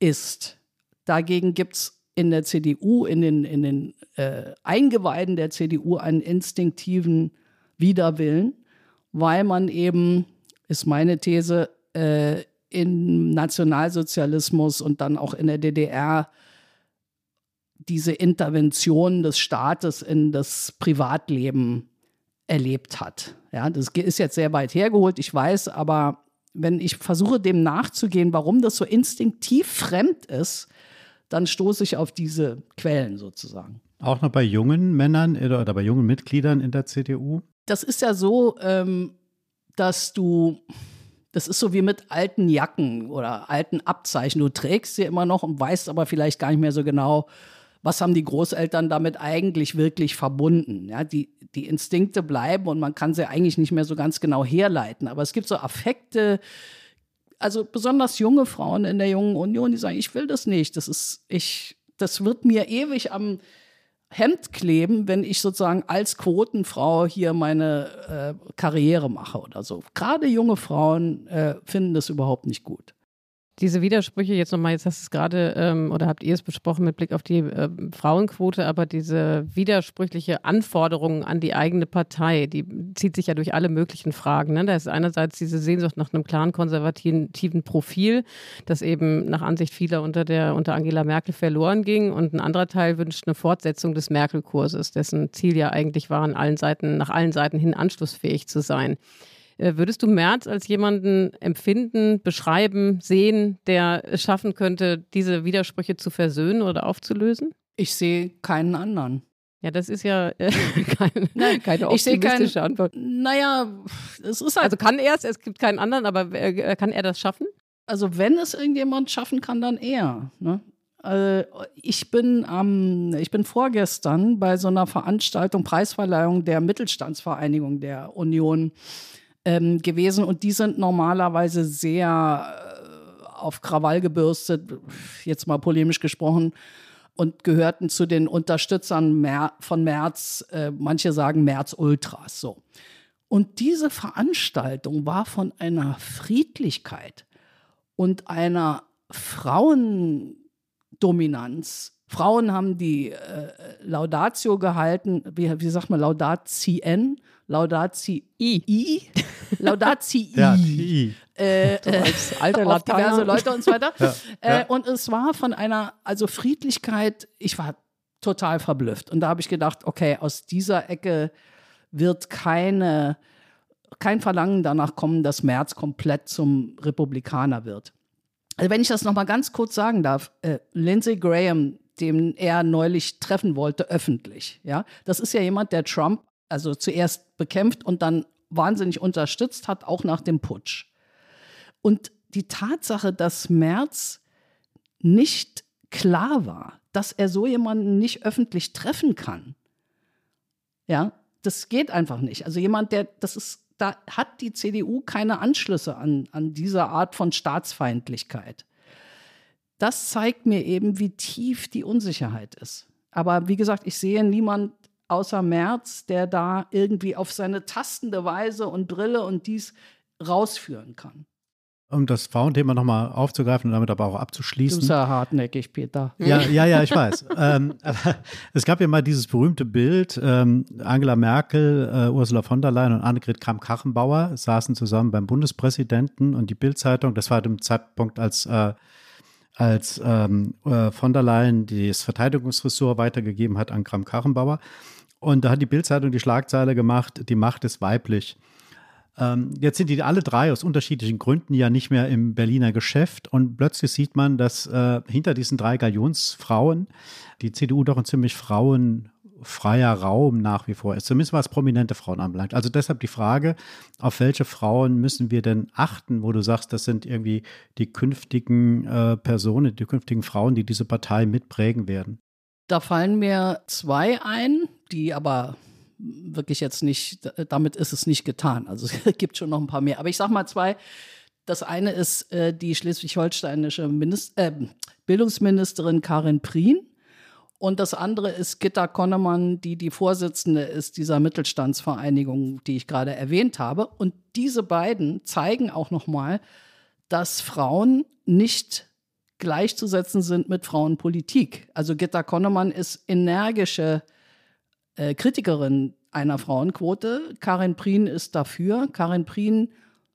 ist. Dagegen gibt es in der CDU, in den, in den äh, Eingeweiden der CDU einen instinktiven Widerwillen, weil man eben, ist meine These, äh, im Nationalsozialismus und dann auch in der DDR diese Intervention des Staates in das Privatleben erlebt hat. Ja, das ist jetzt sehr weit hergeholt, ich weiß, aber wenn ich versuche, dem nachzugehen, warum das so instinktiv fremd ist, dann stoße ich auf diese Quellen sozusagen. Auch noch bei jungen Männern oder bei jungen Mitgliedern in der CDU? Das ist ja so, ähm, dass du, das ist so wie mit alten Jacken oder alten Abzeichen. Du trägst sie immer noch und weißt aber vielleicht gar nicht mehr so genau, was haben die Großeltern damit eigentlich wirklich verbunden? Ja, die, die Instinkte bleiben und man kann sie eigentlich nicht mehr so ganz genau herleiten. Aber es gibt so Affekte, also besonders junge Frauen in der jungen Union, die sagen, ich will das nicht. Das ist, ich, das wird mir ewig am Hemd kleben, wenn ich sozusagen als Quotenfrau hier meine äh, Karriere mache oder so. Gerade junge Frauen äh, finden das überhaupt nicht gut. Diese Widersprüche jetzt nochmal, jetzt hast du es gerade ähm, oder habt ihr es besprochen mit Blick auf die äh, Frauenquote, aber diese widersprüchliche Anforderung an die eigene Partei, die zieht sich ja durch alle möglichen Fragen. Ne? Da ist einerseits diese Sehnsucht nach einem klaren konservativen Profil, das eben nach Ansicht vieler unter, der, unter Angela Merkel verloren ging und ein anderer Teil wünscht eine Fortsetzung des Merkel-Kurses, dessen Ziel ja eigentlich war, an allen Seiten, nach allen Seiten hin anschlussfähig zu sein. Äh, würdest du Merz als jemanden empfinden, beschreiben, sehen, der es schaffen könnte, diese Widersprüche zu versöhnen oder aufzulösen? Ich sehe keinen anderen. Ja, das ist ja äh, keine, Nein, keine optimistische kein, Antwort. Naja, es ist halt. Also kann er es, es gibt keinen anderen, aber äh, kann er das schaffen? Also, wenn es irgendjemand schaffen kann, dann er. Ne? Also, ich bin ähm, ich bin vorgestern bei so einer Veranstaltung, Preisverleihung der Mittelstandsvereinigung der Union ähm, gewesen und die sind normalerweise sehr äh, auf Krawall gebürstet, jetzt mal polemisch gesprochen, und gehörten zu den Unterstützern Mer von Merz, äh, manche sagen Merz Ultras so. Und diese Veranstaltung war von einer Friedlichkeit und einer Frauendominanz. Frauen haben die äh, Laudatio gehalten, wie, wie sagt man, Laudatien, Laudati I. I. Ja, I. Äh, äh, alter auf diverse Leute und so weiter. Ja, äh, ja. Und es war von einer, also Friedlichkeit, ich war total verblüfft. Und da habe ich gedacht, okay, aus dieser Ecke wird keine, kein Verlangen danach kommen, dass Merz komplett zum Republikaner wird. Also wenn ich das nochmal ganz kurz sagen darf, äh, Lindsey Graham, den er neulich treffen wollte, öffentlich, ja, das ist ja jemand, der Trump also zuerst bekämpft und dann wahnsinnig unterstützt hat, auch nach dem Putsch. Und die Tatsache, dass Merz nicht klar war, dass er so jemanden nicht öffentlich treffen kann, ja, das geht einfach nicht. Also jemand, der, das ist, da hat die CDU keine Anschlüsse an, an diese Art von Staatsfeindlichkeit. Das zeigt mir eben, wie tief die Unsicherheit ist. Aber wie gesagt, ich sehe niemand außer Merz, der da irgendwie auf seine tastende Weise und Brille und dies rausführen kann. Um das Frauenthema nochmal aufzugreifen und damit aber auch abzuschließen. Du bist ja hartnäckig, Peter. Ja, ja, ja, ich weiß. ähm, es gab ja mal dieses berühmte Bild, ähm, Angela Merkel, äh, Ursula von der Leyen und Annegret Kramp-Karrenbauer saßen zusammen beim Bundespräsidenten und die Bildzeitung, das war dem Zeitpunkt, als äh, als ähm, äh, von der Leyen das Verteidigungsressort weitergegeben hat an Kramp-Karrenbauer. Und da hat die Bildzeitung die Schlagzeile gemacht, die Macht ist weiblich. Ähm, jetzt sind die alle drei aus unterschiedlichen Gründen ja nicht mehr im Berliner Geschäft und plötzlich sieht man, dass äh, hinter diesen drei Galionsfrauen die CDU doch ein ziemlich frauenfreier Raum nach wie vor ist, zumindest was prominente Frauen anbelangt. Also deshalb die Frage, auf welche Frauen müssen wir denn achten, wo du sagst, das sind irgendwie die künftigen äh, Personen, die künftigen Frauen, die diese Partei mitprägen werden. Da fallen mir zwei ein, die aber wirklich jetzt nicht, damit ist es nicht getan. Also es gibt schon noch ein paar mehr. Aber ich sage mal zwei. Das eine ist äh, die schleswig-holsteinische äh, Bildungsministerin Karin Prien. Und das andere ist Gitta Konnemann, die die Vorsitzende ist dieser Mittelstandsvereinigung, die ich gerade erwähnt habe. Und diese beiden zeigen auch nochmal, dass Frauen nicht gleichzusetzen sind mit Frauenpolitik. Also Gitta Konnemann ist energische äh, Kritikerin einer Frauenquote. Karin Prien ist dafür. Karin Prien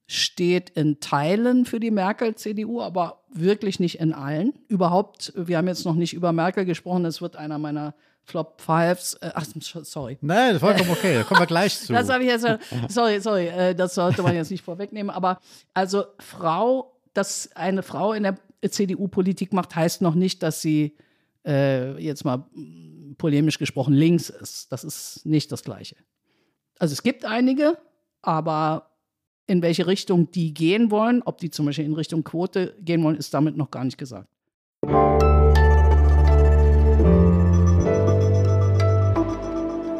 steht in Teilen für die Merkel-CDU, aber wirklich nicht in allen. Überhaupt, wir haben jetzt noch nicht über Merkel gesprochen, es wird einer meiner Flop Fives. Äh, ach, sorry. Nein, das vollkommen okay, da kommen wir gleich zu. Das habe ich jetzt, sorry, sorry, äh, das sollte man jetzt nicht vorwegnehmen. Aber also Frau, dass eine Frau in der CDU-Politik macht, heißt noch nicht, dass sie äh, jetzt mal polemisch gesprochen links ist. Das ist nicht das Gleiche. Also es gibt einige, aber in welche Richtung die gehen wollen. Ob die zum Beispiel in Richtung Quote gehen wollen, ist damit noch gar nicht gesagt.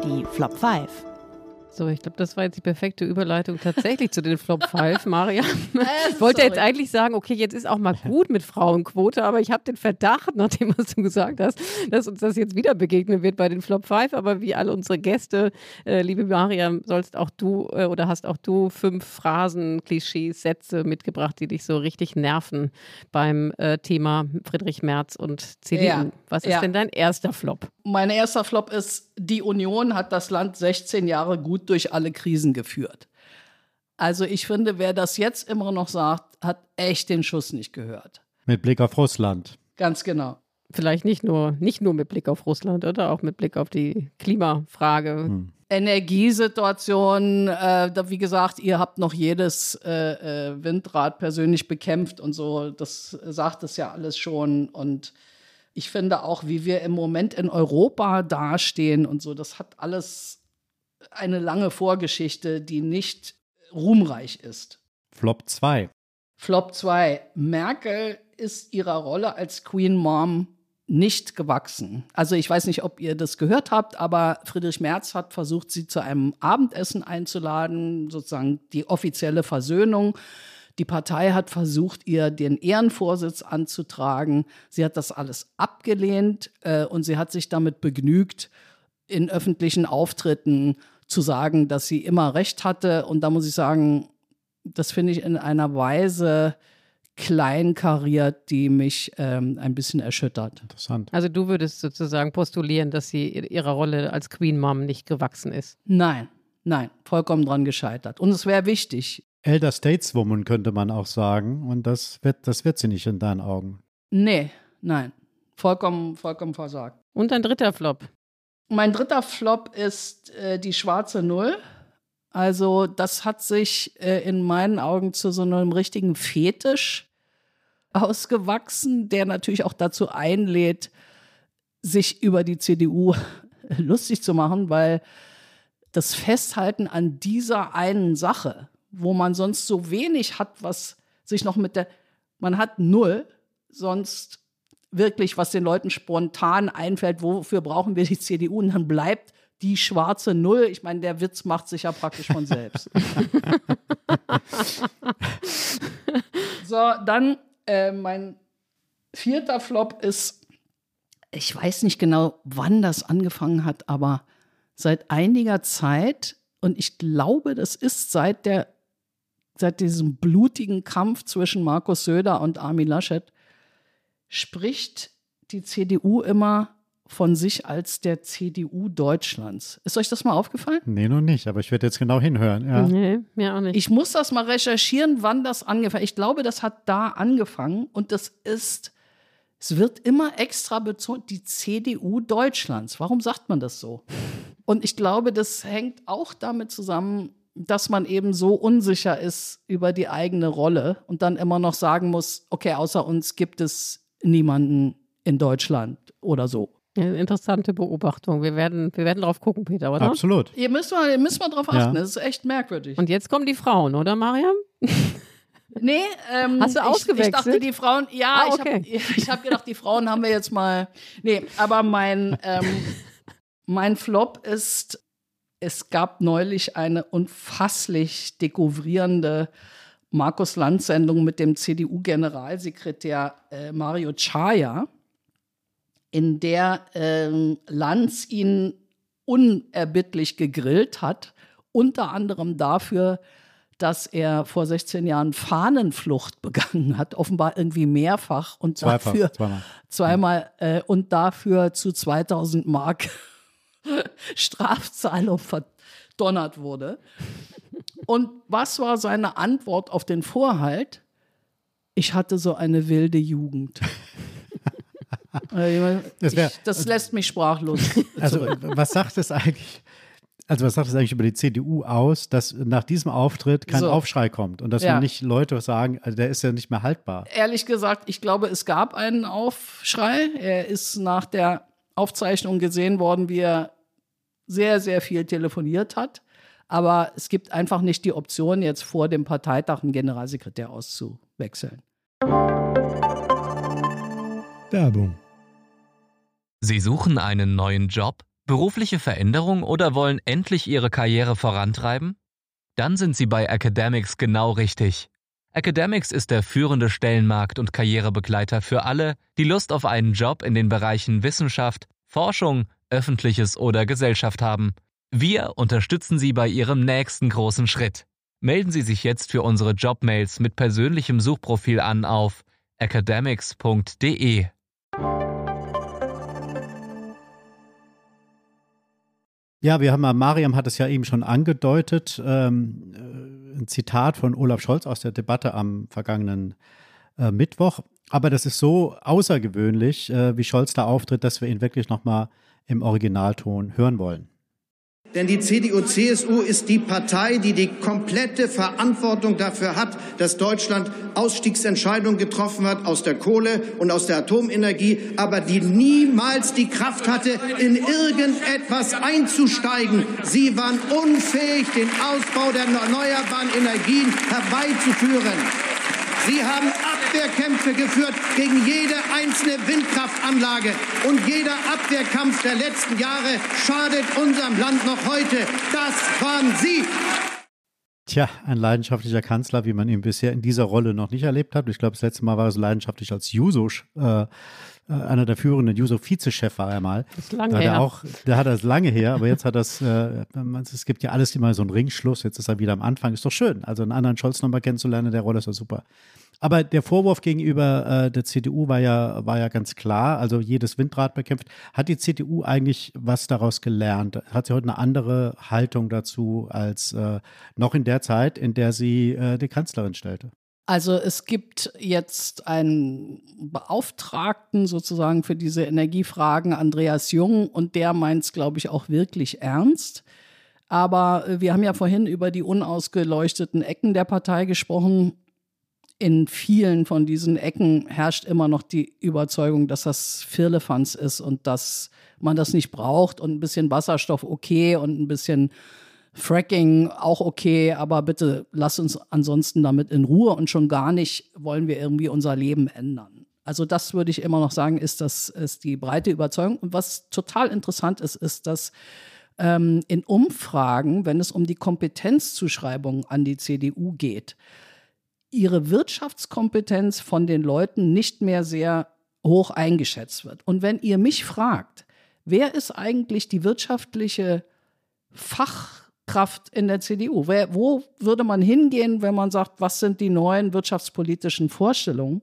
Die Flop 5. So, ich glaube, das war jetzt die perfekte Überleitung tatsächlich zu den Flop 5, Maria. Ich wollte jetzt eigentlich sagen, okay, jetzt ist auch mal gut mit Frauenquote, aber ich habe den Verdacht, nachdem was du gesagt hast, dass uns das jetzt wieder begegnen wird bei den Flop 5. Aber wie alle unsere Gäste, äh, liebe Maria, sollst auch du äh, oder hast auch du fünf Phrasen, Klischees, Sätze mitgebracht, die dich so richtig nerven beim äh, Thema Friedrich Merz und CDU. Ja, Was ist ja. denn dein erster Flop? Mein erster Flop ist, die Union hat das Land 16 Jahre gut durch alle Krisen geführt. Also ich finde, wer das jetzt immer noch sagt, hat echt den Schuss nicht gehört. Mit Blick auf Russland. Ganz genau. Vielleicht nicht nur, nicht nur mit Blick auf Russland, oder auch mit Blick auf die Klimafrage. Energiesituation, äh, da, wie gesagt, ihr habt noch jedes äh, äh, Windrad persönlich bekämpft und so, das sagt es ja alles schon. Und ich finde auch, wie wir im Moment in Europa dastehen und so, das hat alles eine lange Vorgeschichte, die nicht ruhmreich ist. Flop 2. Flop 2. Merkel ist ihrer Rolle als Queen Mom nicht gewachsen. Also ich weiß nicht, ob ihr das gehört habt, aber Friedrich Merz hat versucht, sie zu einem Abendessen einzuladen, sozusagen die offizielle Versöhnung. Die Partei hat versucht, ihr den Ehrenvorsitz anzutragen. Sie hat das alles abgelehnt äh, und sie hat sich damit begnügt, in öffentlichen Auftritten zu sagen, dass sie immer recht hatte. Und da muss ich sagen, das finde ich in einer Weise kleinkariert, die mich ähm, ein bisschen erschüttert. Interessant. Also du würdest sozusagen postulieren, dass sie ihrer Rolle als Queen Mom nicht gewachsen ist. Nein, nein, vollkommen dran gescheitert. Und es wäre wichtig. Elder Stateswoman könnte man auch sagen. Und das wird, das wird sie nicht in deinen Augen. Nee, nein, vollkommen, vollkommen versagt. Und ein dritter Flop. Mein dritter Flop ist äh, die schwarze Null. Also das hat sich äh, in meinen Augen zu so einem richtigen Fetisch ausgewachsen, der natürlich auch dazu einlädt, sich über die CDU lustig zu machen, weil das Festhalten an dieser einen Sache, wo man sonst so wenig hat, was sich noch mit der, man hat null, sonst wirklich, was den Leuten spontan einfällt, wofür brauchen wir die CDU? Und dann bleibt die schwarze Null. Ich meine, der Witz macht sich ja praktisch von selbst. so, dann äh, mein vierter Flop ist, ich weiß nicht genau, wann das angefangen hat, aber seit einiger Zeit, und ich glaube, das ist seit der seit diesem blutigen Kampf zwischen Markus Söder und Armin Laschet, spricht die CDU immer von sich als der CDU Deutschlands. Ist euch das mal aufgefallen? Nee, noch nicht, aber ich werde jetzt genau hinhören. Ja. Nee, mir auch nicht. Ich muss das mal recherchieren, wann das angefangen Ich glaube, das hat da angefangen und das ist, es wird immer extra betont, die CDU Deutschlands. Warum sagt man das so? Und ich glaube, das hängt auch damit zusammen, dass man eben so unsicher ist über die eigene Rolle und dann immer noch sagen muss, okay, außer uns gibt es niemanden in Deutschland oder so. Ja, interessante Beobachtung. Wir werden, wir werden drauf gucken, Peter, oder? Absolut. Ihr müsst mal, ihr müsst mal drauf achten, Ja. das ist echt merkwürdig. Und jetzt kommen die Frauen, oder, Mariam? Nee, ähm, Hast du ich, ausgewechselt? Ich dachte, die Frauen, ja, Ah, ich okay. habe ich hab gedacht, die Frauen haben wir jetzt mal. Nee, aber mein, ähm, mein Flop ist, es gab neulich eine unfasslich dekouvrierende Markus Lanz-Sendung mit dem CDU-Generalsekretär äh, Mario Chaya, in der ähm, Lanz ihn unerbittlich gegrillt hat, unter anderem dafür, dass er vor 16 Jahren Fahnenflucht begangen hat, offenbar irgendwie mehrfach und Zweifach, dafür zweimal. zweimal äh, und dafür zu 2000 Mark Strafzahlung verdonnert wurde. Und was war seine Antwort auf den Vorhalt? Ich hatte so eine wilde Jugend. Äh, Das wär- ich, das lässt mich sprachlos. Also, was sagt es eigentlich? Also, was sagt es eigentlich über die CDU aus, dass nach diesem Auftritt kein So. Aufschrei kommt und dass Ja. nicht Leute sagen, also der ist ja nicht mehr haltbar. Ehrlich gesagt, ich glaube, es gab einen Aufschrei. Er ist nach der Aufzeichnung gesehen worden, wie er sehr, sehr viel telefoniert hat. Aber es gibt einfach nicht die Option, jetzt vor dem Parteitag einen Generalsekretär auszuwechseln. Werbung. Sie suchen einen neuen Job? Berufliche Veränderung oder wollen endlich ihre Karriere vorantreiben? Dann sind Sie bei Academics genau richtig. Academics ist der führende Stellenmarkt und Karrierebegleiter für alle, die Lust auf einen Job in den Bereichen Wissenschaft, Forschung, Öffentliches oder Gesellschaft haben. Wir unterstützen Sie bei Ihrem nächsten großen Schritt. Melden Sie sich jetzt für unsere Jobmails mit persönlichem Suchprofil an auf academics.de. Ja, wir haben mal, Mariam hat es ja eben schon angedeutet, ähm, äh, ein Zitat von Olaf Scholz aus der Debatte am vergangenen äh, Mittwoch. Aber das ist so außergewöhnlich, äh, wie Scholz da auftritt, dass wir ihn wirklich nochmal im Originalton hören wollen. Denn die CDU-CSU ist die Partei, die die komplette Verantwortung dafür hat, dass Deutschland Ausstiegsentscheidungen getroffen hat aus der Kohle und aus der Atomenergie, aber die niemals die Kraft hatte, in irgendetwas einzusteigen. Sie waren unfähig, den Ausbau der erneuerbaren Energien herbeizuführen. Sie haben Abwehrkämpfe geführt gegen jede einzelne Windkraftanlage. Und jeder Abwehrkampf der letzten Jahre schadet unserem Land noch heute. Das waren Sie. Tja, ein leidenschaftlicher Kanzler, wie man ihn bisher in dieser Rolle noch nicht erlebt hat. Ich glaube, das letzte Mal war er so leidenschaftlich als Juso äh, äh, einer der führenden Juso-Vizechef war er mal. Das ist lange da her. Auch, der hat das lange her, aber jetzt hat das, äh, es gibt ja alles immer so einen Ringschluss, jetzt ist er wieder am Anfang, ist doch schön. Also einen anderen Scholz nochmal kennenzulernen, in der Rolle ist doch super. Aber der Vorwurf gegenüber äh, der CDU war ja, war ja ganz klar, also jedes Windrad bekämpft. Hat die CDU eigentlich was daraus gelernt? Hat sie heute eine andere Haltung dazu als äh, noch in der Zeit, in der sie äh, die Kanzlerin stellte? Also es gibt jetzt einen Beauftragten sozusagen für diese Energiefragen, Andreas Jung, und der meint es, glaube ich, auch wirklich ernst. Aber äh, wir haben ja vorhin über die unausgeleuchteten Ecken der Partei gesprochen. In vielen von diesen Ecken herrscht immer noch die Überzeugung, dass das Firlefanz ist und dass man das nicht braucht und ein bisschen Wasserstoff okay und ein bisschen Fracking auch okay, aber bitte lass uns ansonsten damit in Ruhe und schon gar nicht wollen wir irgendwie unser Leben ändern. Also das würde ich immer noch sagen, ist das ist die breite Überzeugung. Und was total interessant ist, ist, dass ähm, in Umfragen, wenn es um die Kompetenzzuschreibung an die CDU geht, ihre Wirtschaftskompetenz von den Leuten nicht mehr sehr hoch eingeschätzt wird. Und wenn ihr mich fragt, wer ist eigentlich die wirtschaftliche Fach Kraft in der CDU. Wer, wo würde man hingehen, wenn man sagt, was sind die neuen wirtschaftspolitischen Vorstellungen?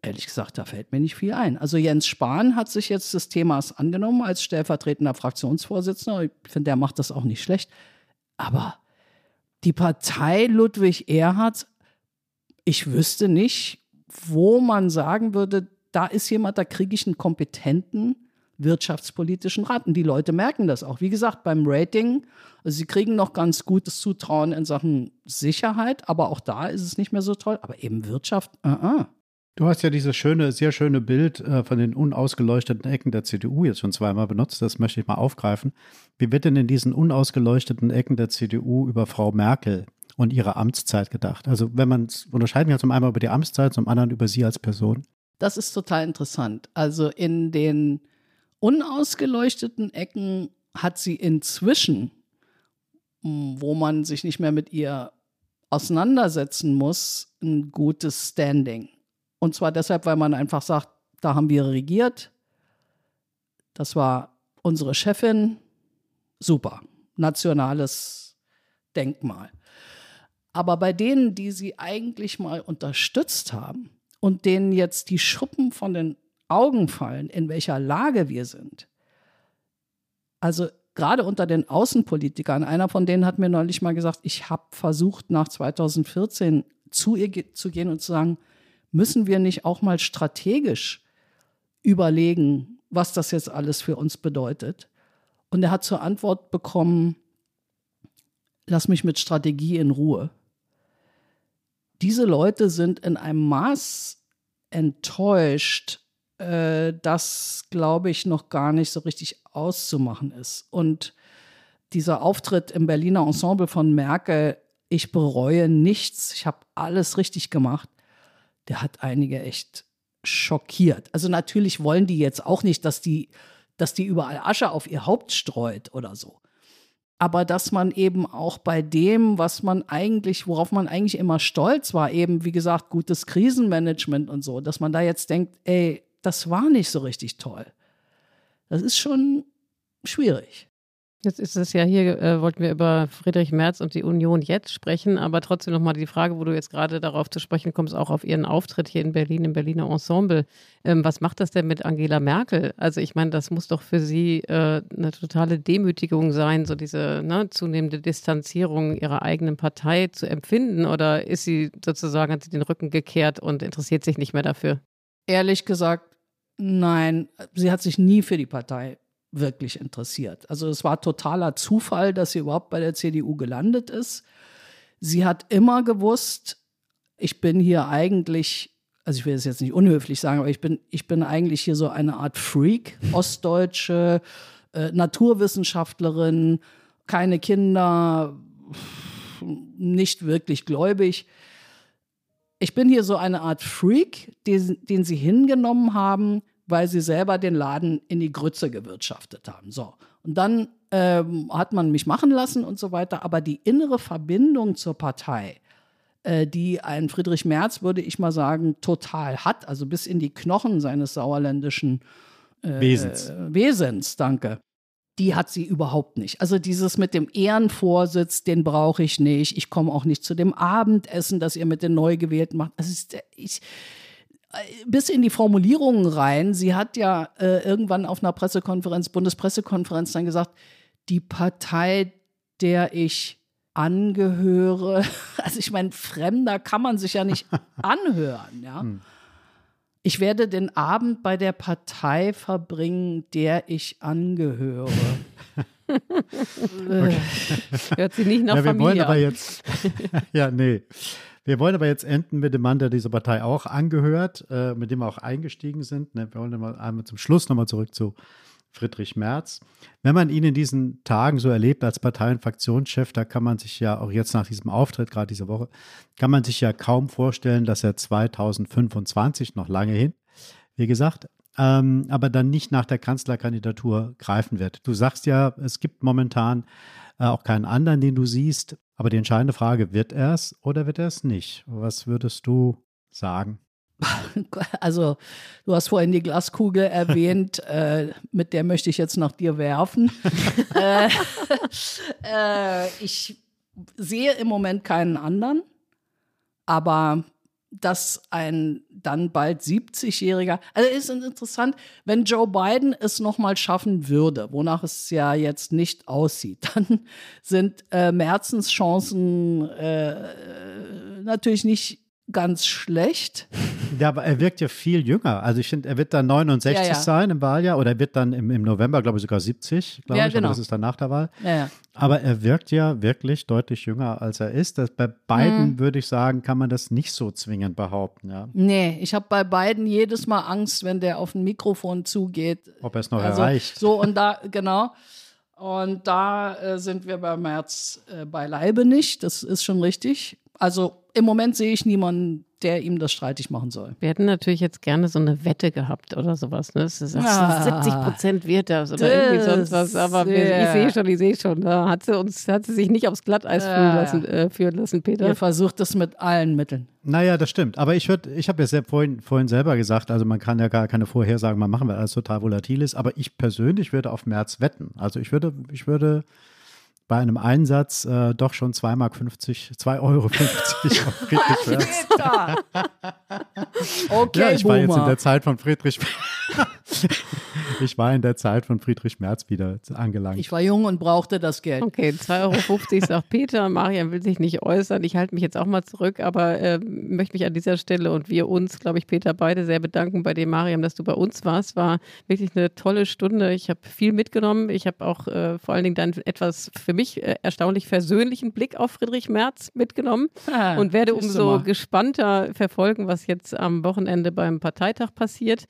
Ehrlich gesagt, da fällt mir nicht viel ein. Also Jens Spahn hat sich jetzt des Themas angenommen als stellvertretender Fraktionsvorsitzender. Ich finde, der macht das auch nicht schlecht. Aber die Partei Ludwig Erhard, ich wüsste nicht, wo man sagen würde, da ist jemand, da kriege ich einen kompetenten wirtschaftspolitischen Rat. Und die Leute merken das auch. Wie gesagt, beim Rating, also sie kriegen noch ganz gutes Zutrauen in Sachen Sicherheit, aber auch da ist es nicht mehr so toll. Aber eben Wirtschaft, uh -uh. Du hast ja dieses schöne, sehr schöne Bild äh, von den unausgeleuchteten Ecken der CDU jetzt schon zweimal benutzt. Das möchte ich mal aufgreifen. Wie wird denn in diesen unausgeleuchteten Ecken der CDU über Frau Merkel und ihre Amtszeit gedacht? Also wenn man es unterscheiden kann, zum einen über die Amtszeit, zum anderen über sie als Person. Das ist total interessant. Also in den unausgeleuchteten Ecken hat sie inzwischen, wo man sich nicht mehr mit ihr auseinandersetzen muss, ein gutes Standing. Und zwar deshalb, weil man einfach sagt, da haben wir regiert, das war unsere Chefin, super, nationales Denkmal. Aber bei denen, die sie eigentlich mal unterstützt haben und denen jetzt die Schuppen von den Augen fallen, in welcher Lage wir sind. Also gerade unter den Außenpolitikern, einer von denen hat mir neulich mal gesagt, ich habe versucht, nach 2014 zu ihr zu gehen und zu sagen, müssen wir nicht auch mal strategisch überlegen, was das jetzt alles für uns bedeutet? Und er hat zur Antwort bekommen, lass mich mit Strategie in Ruhe. Diese Leute sind in einem Maß enttäuscht, äh, das, glaube ich, noch gar nicht so richtig auszumachen ist. Und dieser Auftritt im Berliner Ensemble von Merkel, ich bereue nichts, ich habe alles richtig gemacht, der hat einige echt schockiert. Also natürlich wollen die jetzt auch nicht, dass die dass die überall Asche auf ihr Haupt streut oder so. Aber dass man eben auch bei dem, was man eigentlich, worauf man eigentlich immer stolz war, eben wie gesagt, gutes Krisenmanagement und so, dass man da jetzt denkt, ey, das war nicht so richtig toll. Das ist schon schwierig. Jetzt ist es ja hier, äh, wollten wir über Friedrich Merz und die Union jetzt sprechen, aber trotzdem nochmal die Frage, wo du jetzt gerade darauf zu sprechen kommst, auch auf ihren Auftritt hier in Berlin, im Berliner Ensemble. Ähm, was macht das denn mit Angela Merkel? Also ich meine, das muss doch für sie äh, eine totale Demütigung sein, so diese ne, zunehmende Distanzierung ihrer eigenen Partei zu empfinden oder ist sie sozusagen, hat sie den Rücken gekehrt und interessiert sich nicht mehr dafür? Ehrlich gesagt, nein, sie hat sich nie für die Partei wirklich interessiert. Also es war totaler Zufall, dass sie überhaupt bei der CDU gelandet ist. Sie hat immer gewusst, ich bin hier eigentlich, also ich will es jetzt nicht unhöflich sagen, aber ich bin, ich bin eigentlich hier so eine Art Freak, ostdeutsche äh, Naturwissenschaftlerin, keine Kinder, nicht wirklich gläubig. Ich bin hier so eine Art Freak, den, den sie hingenommen haben, weil sie selber den Laden in die Grütze gewirtschaftet haben. So. Und dann ähm, hat man mich machen lassen und so weiter. Aber die innere Verbindung zur Partei, äh, die ein Friedrich Merz, würde ich mal sagen, total hat, also bis in die Knochen seines sauerländischen äh, Wesens. Wesens, danke. Die hat sie überhaupt nicht. Also dieses mit dem Ehrenvorsitz, den brauche ich nicht. Ich komme auch nicht zu dem Abendessen, das ihr mit den Neugewählten macht. Also ist, ich, bis in die Formulierungen rein. Sie hat ja äh, irgendwann auf einer Pressekonferenz, Bundespressekonferenz dann gesagt, die Partei, der ich angehöre, also ich meine, Fremder kann man sich ja nicht anhören, ja. Hm. Ich werde den Abend bei der Partei verbringen, der ich angehöre. okay. Hört sie nicht nach ja, wir Familie wollen aber an. jetzt, ja, nee. Wir wollen aber jetzt enden mit dem Mann, der dieser Partei auch angehört, äh, mit dem wir auch eingestiegen sind. Ne? Wir wollen mal einmal zum Schluss nochmal zurück zu Friedrich Merz. Wenn man ihn in diesen Tagen so erlebt als Partei- und Fraktionschef, da kann man sich ja auch jetzt nach diesem Auftritt, gerade diese Woche, kann man sich ja kaum vorstellen, dass er 2025 noch lange hin, wie gesagt, ähm, aber dann nicht nach der Kanzlerkandidatur greifen wird. Du sagst ja, es gibt momentan auch keinen anderen, den du siehst. Aber die entscheidende Frage, wird er es oder wird er es nicht? Was würdest du sagen? Also, du hast vorhin die Glaskugel erwähnt, äh, mit der möchte ich jetzt nach dir werfen. äh, äh, ich sehe im Moment keinen anderen, aber dass ein dann bald 70-Jähriger, also ist interessant, wenn Joe Biden es nochmal schaffen würde, wonach es ja jetzt nicht aussieht, dann sind äh, Merzens Chancen äh, natürlich nicht ganz schlecht. Ja, aber er wirkt ja viel jünger. Also ich finde, er wird dann 69 Ja, ja. sein im Wahljahr oder er wird dann im, im November, glaube ich, sogar 70, glaube Ja, ich, genau. aber das ist dann nach der Wahl. Aber er wirkt ja wirklich deutlich jünger, als er ist. Das, bei beiden, Mhm. würde ich sagen, kann man das nicht so zwingend behaupten, ja. Nee, ich habe bei beiden jedes Mal Angst, wenn der auf ein Mikrofon zugeht. Ob er es noch Also, erreicht. So, und da, genau. Und da äh, sind wir bei März äh, beileibe nicht. Das ist schon richtig. Also im Moment sehe ich niemanden, der ihm das streitig machen soll. Wir hätten natürlich jetzt gerne so eine Wette gehabt oder sowas. Ne? Das ist, Ah. 70 Prozent wird das oder irgendwie sonst was. Aber wir, ja. ich sehe schon, ich sehe schon. Da hat sie uns, hat sie sich nicht aufs Glatteis Ja, führen, ja. lassen, äh, führen lassen, Peter. Ihr versucht es mit allen Mitteln. Naja, das stimmt. Aber ich würde, ich habe ja sehr vorhin, vorhin selber gesagt, also man kann ja gar keine Vorhersagen mal machen, weil alles total volatil ist. Aber ich persönlich würde auf März wetten. Also ich würde, ich würde bei einem Einsatz äh, doch schon 2,50 Mark 50, 2,50 Euro auf Friedrich Merz. Okay, ja, ich war jetzt in der Zeit von Friedrich. ich war in der Zeit von Friedrich Merz wieder angelangt. Ich war jung und brauchte das Geld. Okay, 2,50 Euro sagt Peter. Marian will sich nicht äußern. Ich halte mich jetzt auch mal zurück, aber äh, möchte mich an dieser Stelle und wir uns, glaube ich, Peter, beide sehr bedanken bei dir, Mariam, dass du bei uns warst. War wirklich eine tolle Stunde. Ich habe viel mitgenommen. Ich habe auch äh, vor allen Dingen deinen etwas für mich äh, erstaunlich versöhnlichen Blick auf Friedrich Merz mitgenommen Ah, und werde umso mal. gespannter verfolgen, was jetzt am Wochenende beim Parteitag passiert.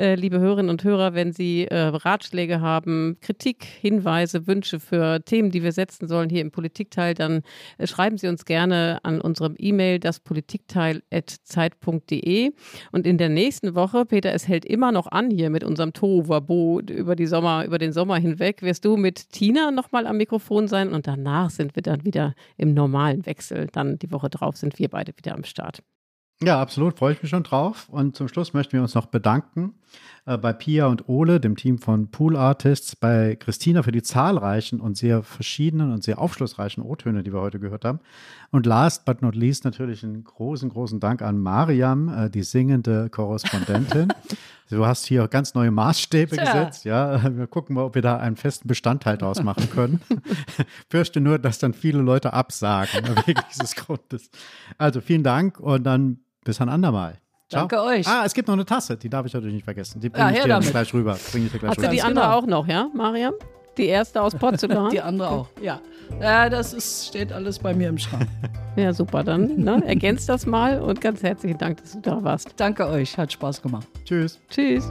Äh, liebe Hörerinnen und Hörer, wenn Sie äh, Ratschläge haben, Kritik, Hinweise, Wünsche für Themen, die wir setzen sollen hier im Politikteil, dann äh, schreiben Sie uns gerne an unserem E-Mail daspolitikteil.zeit.de. Und in der nächsten Woche, Peter, es hält immer noch an hier mit unserem Tohuwabo über die Sommer, über den Sommer hinweg, wirst du mit Tina nochmal am Mikrofon sein und danach sind wir dann wieder im normalen Wechsel. Dann die Woche drauf sind wir beide wieder am Start. Ja, absolut, freue ich mich schon drauf. Und zum Schluss möchten wir uns noch bedanken äh, bei Pia und Ole, dem Team von Pool Artists, bei Christina für die zahlreichen und sehr verschiedenen und sehr aufschlussreichen O-Töne, die wir heute gehört haben. Und last but not least natürlich einen großen, großen Dank an Mariam, äh, die singende Korrespondentin. du hast hier ganz neue Maßstäbe Tja. gesetzt. Ja, wir gucken mal, ob wir da einen festen Bestandteil draus machen können. Fürchte nur, dass dann viele Leute absagen wegen dieses Grundes. Also vielen Dank und dann bis ein andermal. Ciao. Danke euch. Ah, es gibt noch eine Tasse, die darf ich natürlich nicht vergessen. Die bringe ja, ich dir damit. gleich rüber. Bring ich dir gleich Hast rüber. du die andere genau. auch noch, ja, Mariam? Die erste aus Porzellan? die andere auch, ja. Ja, das ist, steht alles bei mir im Schrank. ja, super. Dann ne, ergänzt das mal und ganz herzlichen Dank, dass du da warst. Danke euch, hat Spaß gemacht. Tschüss. Tschüss.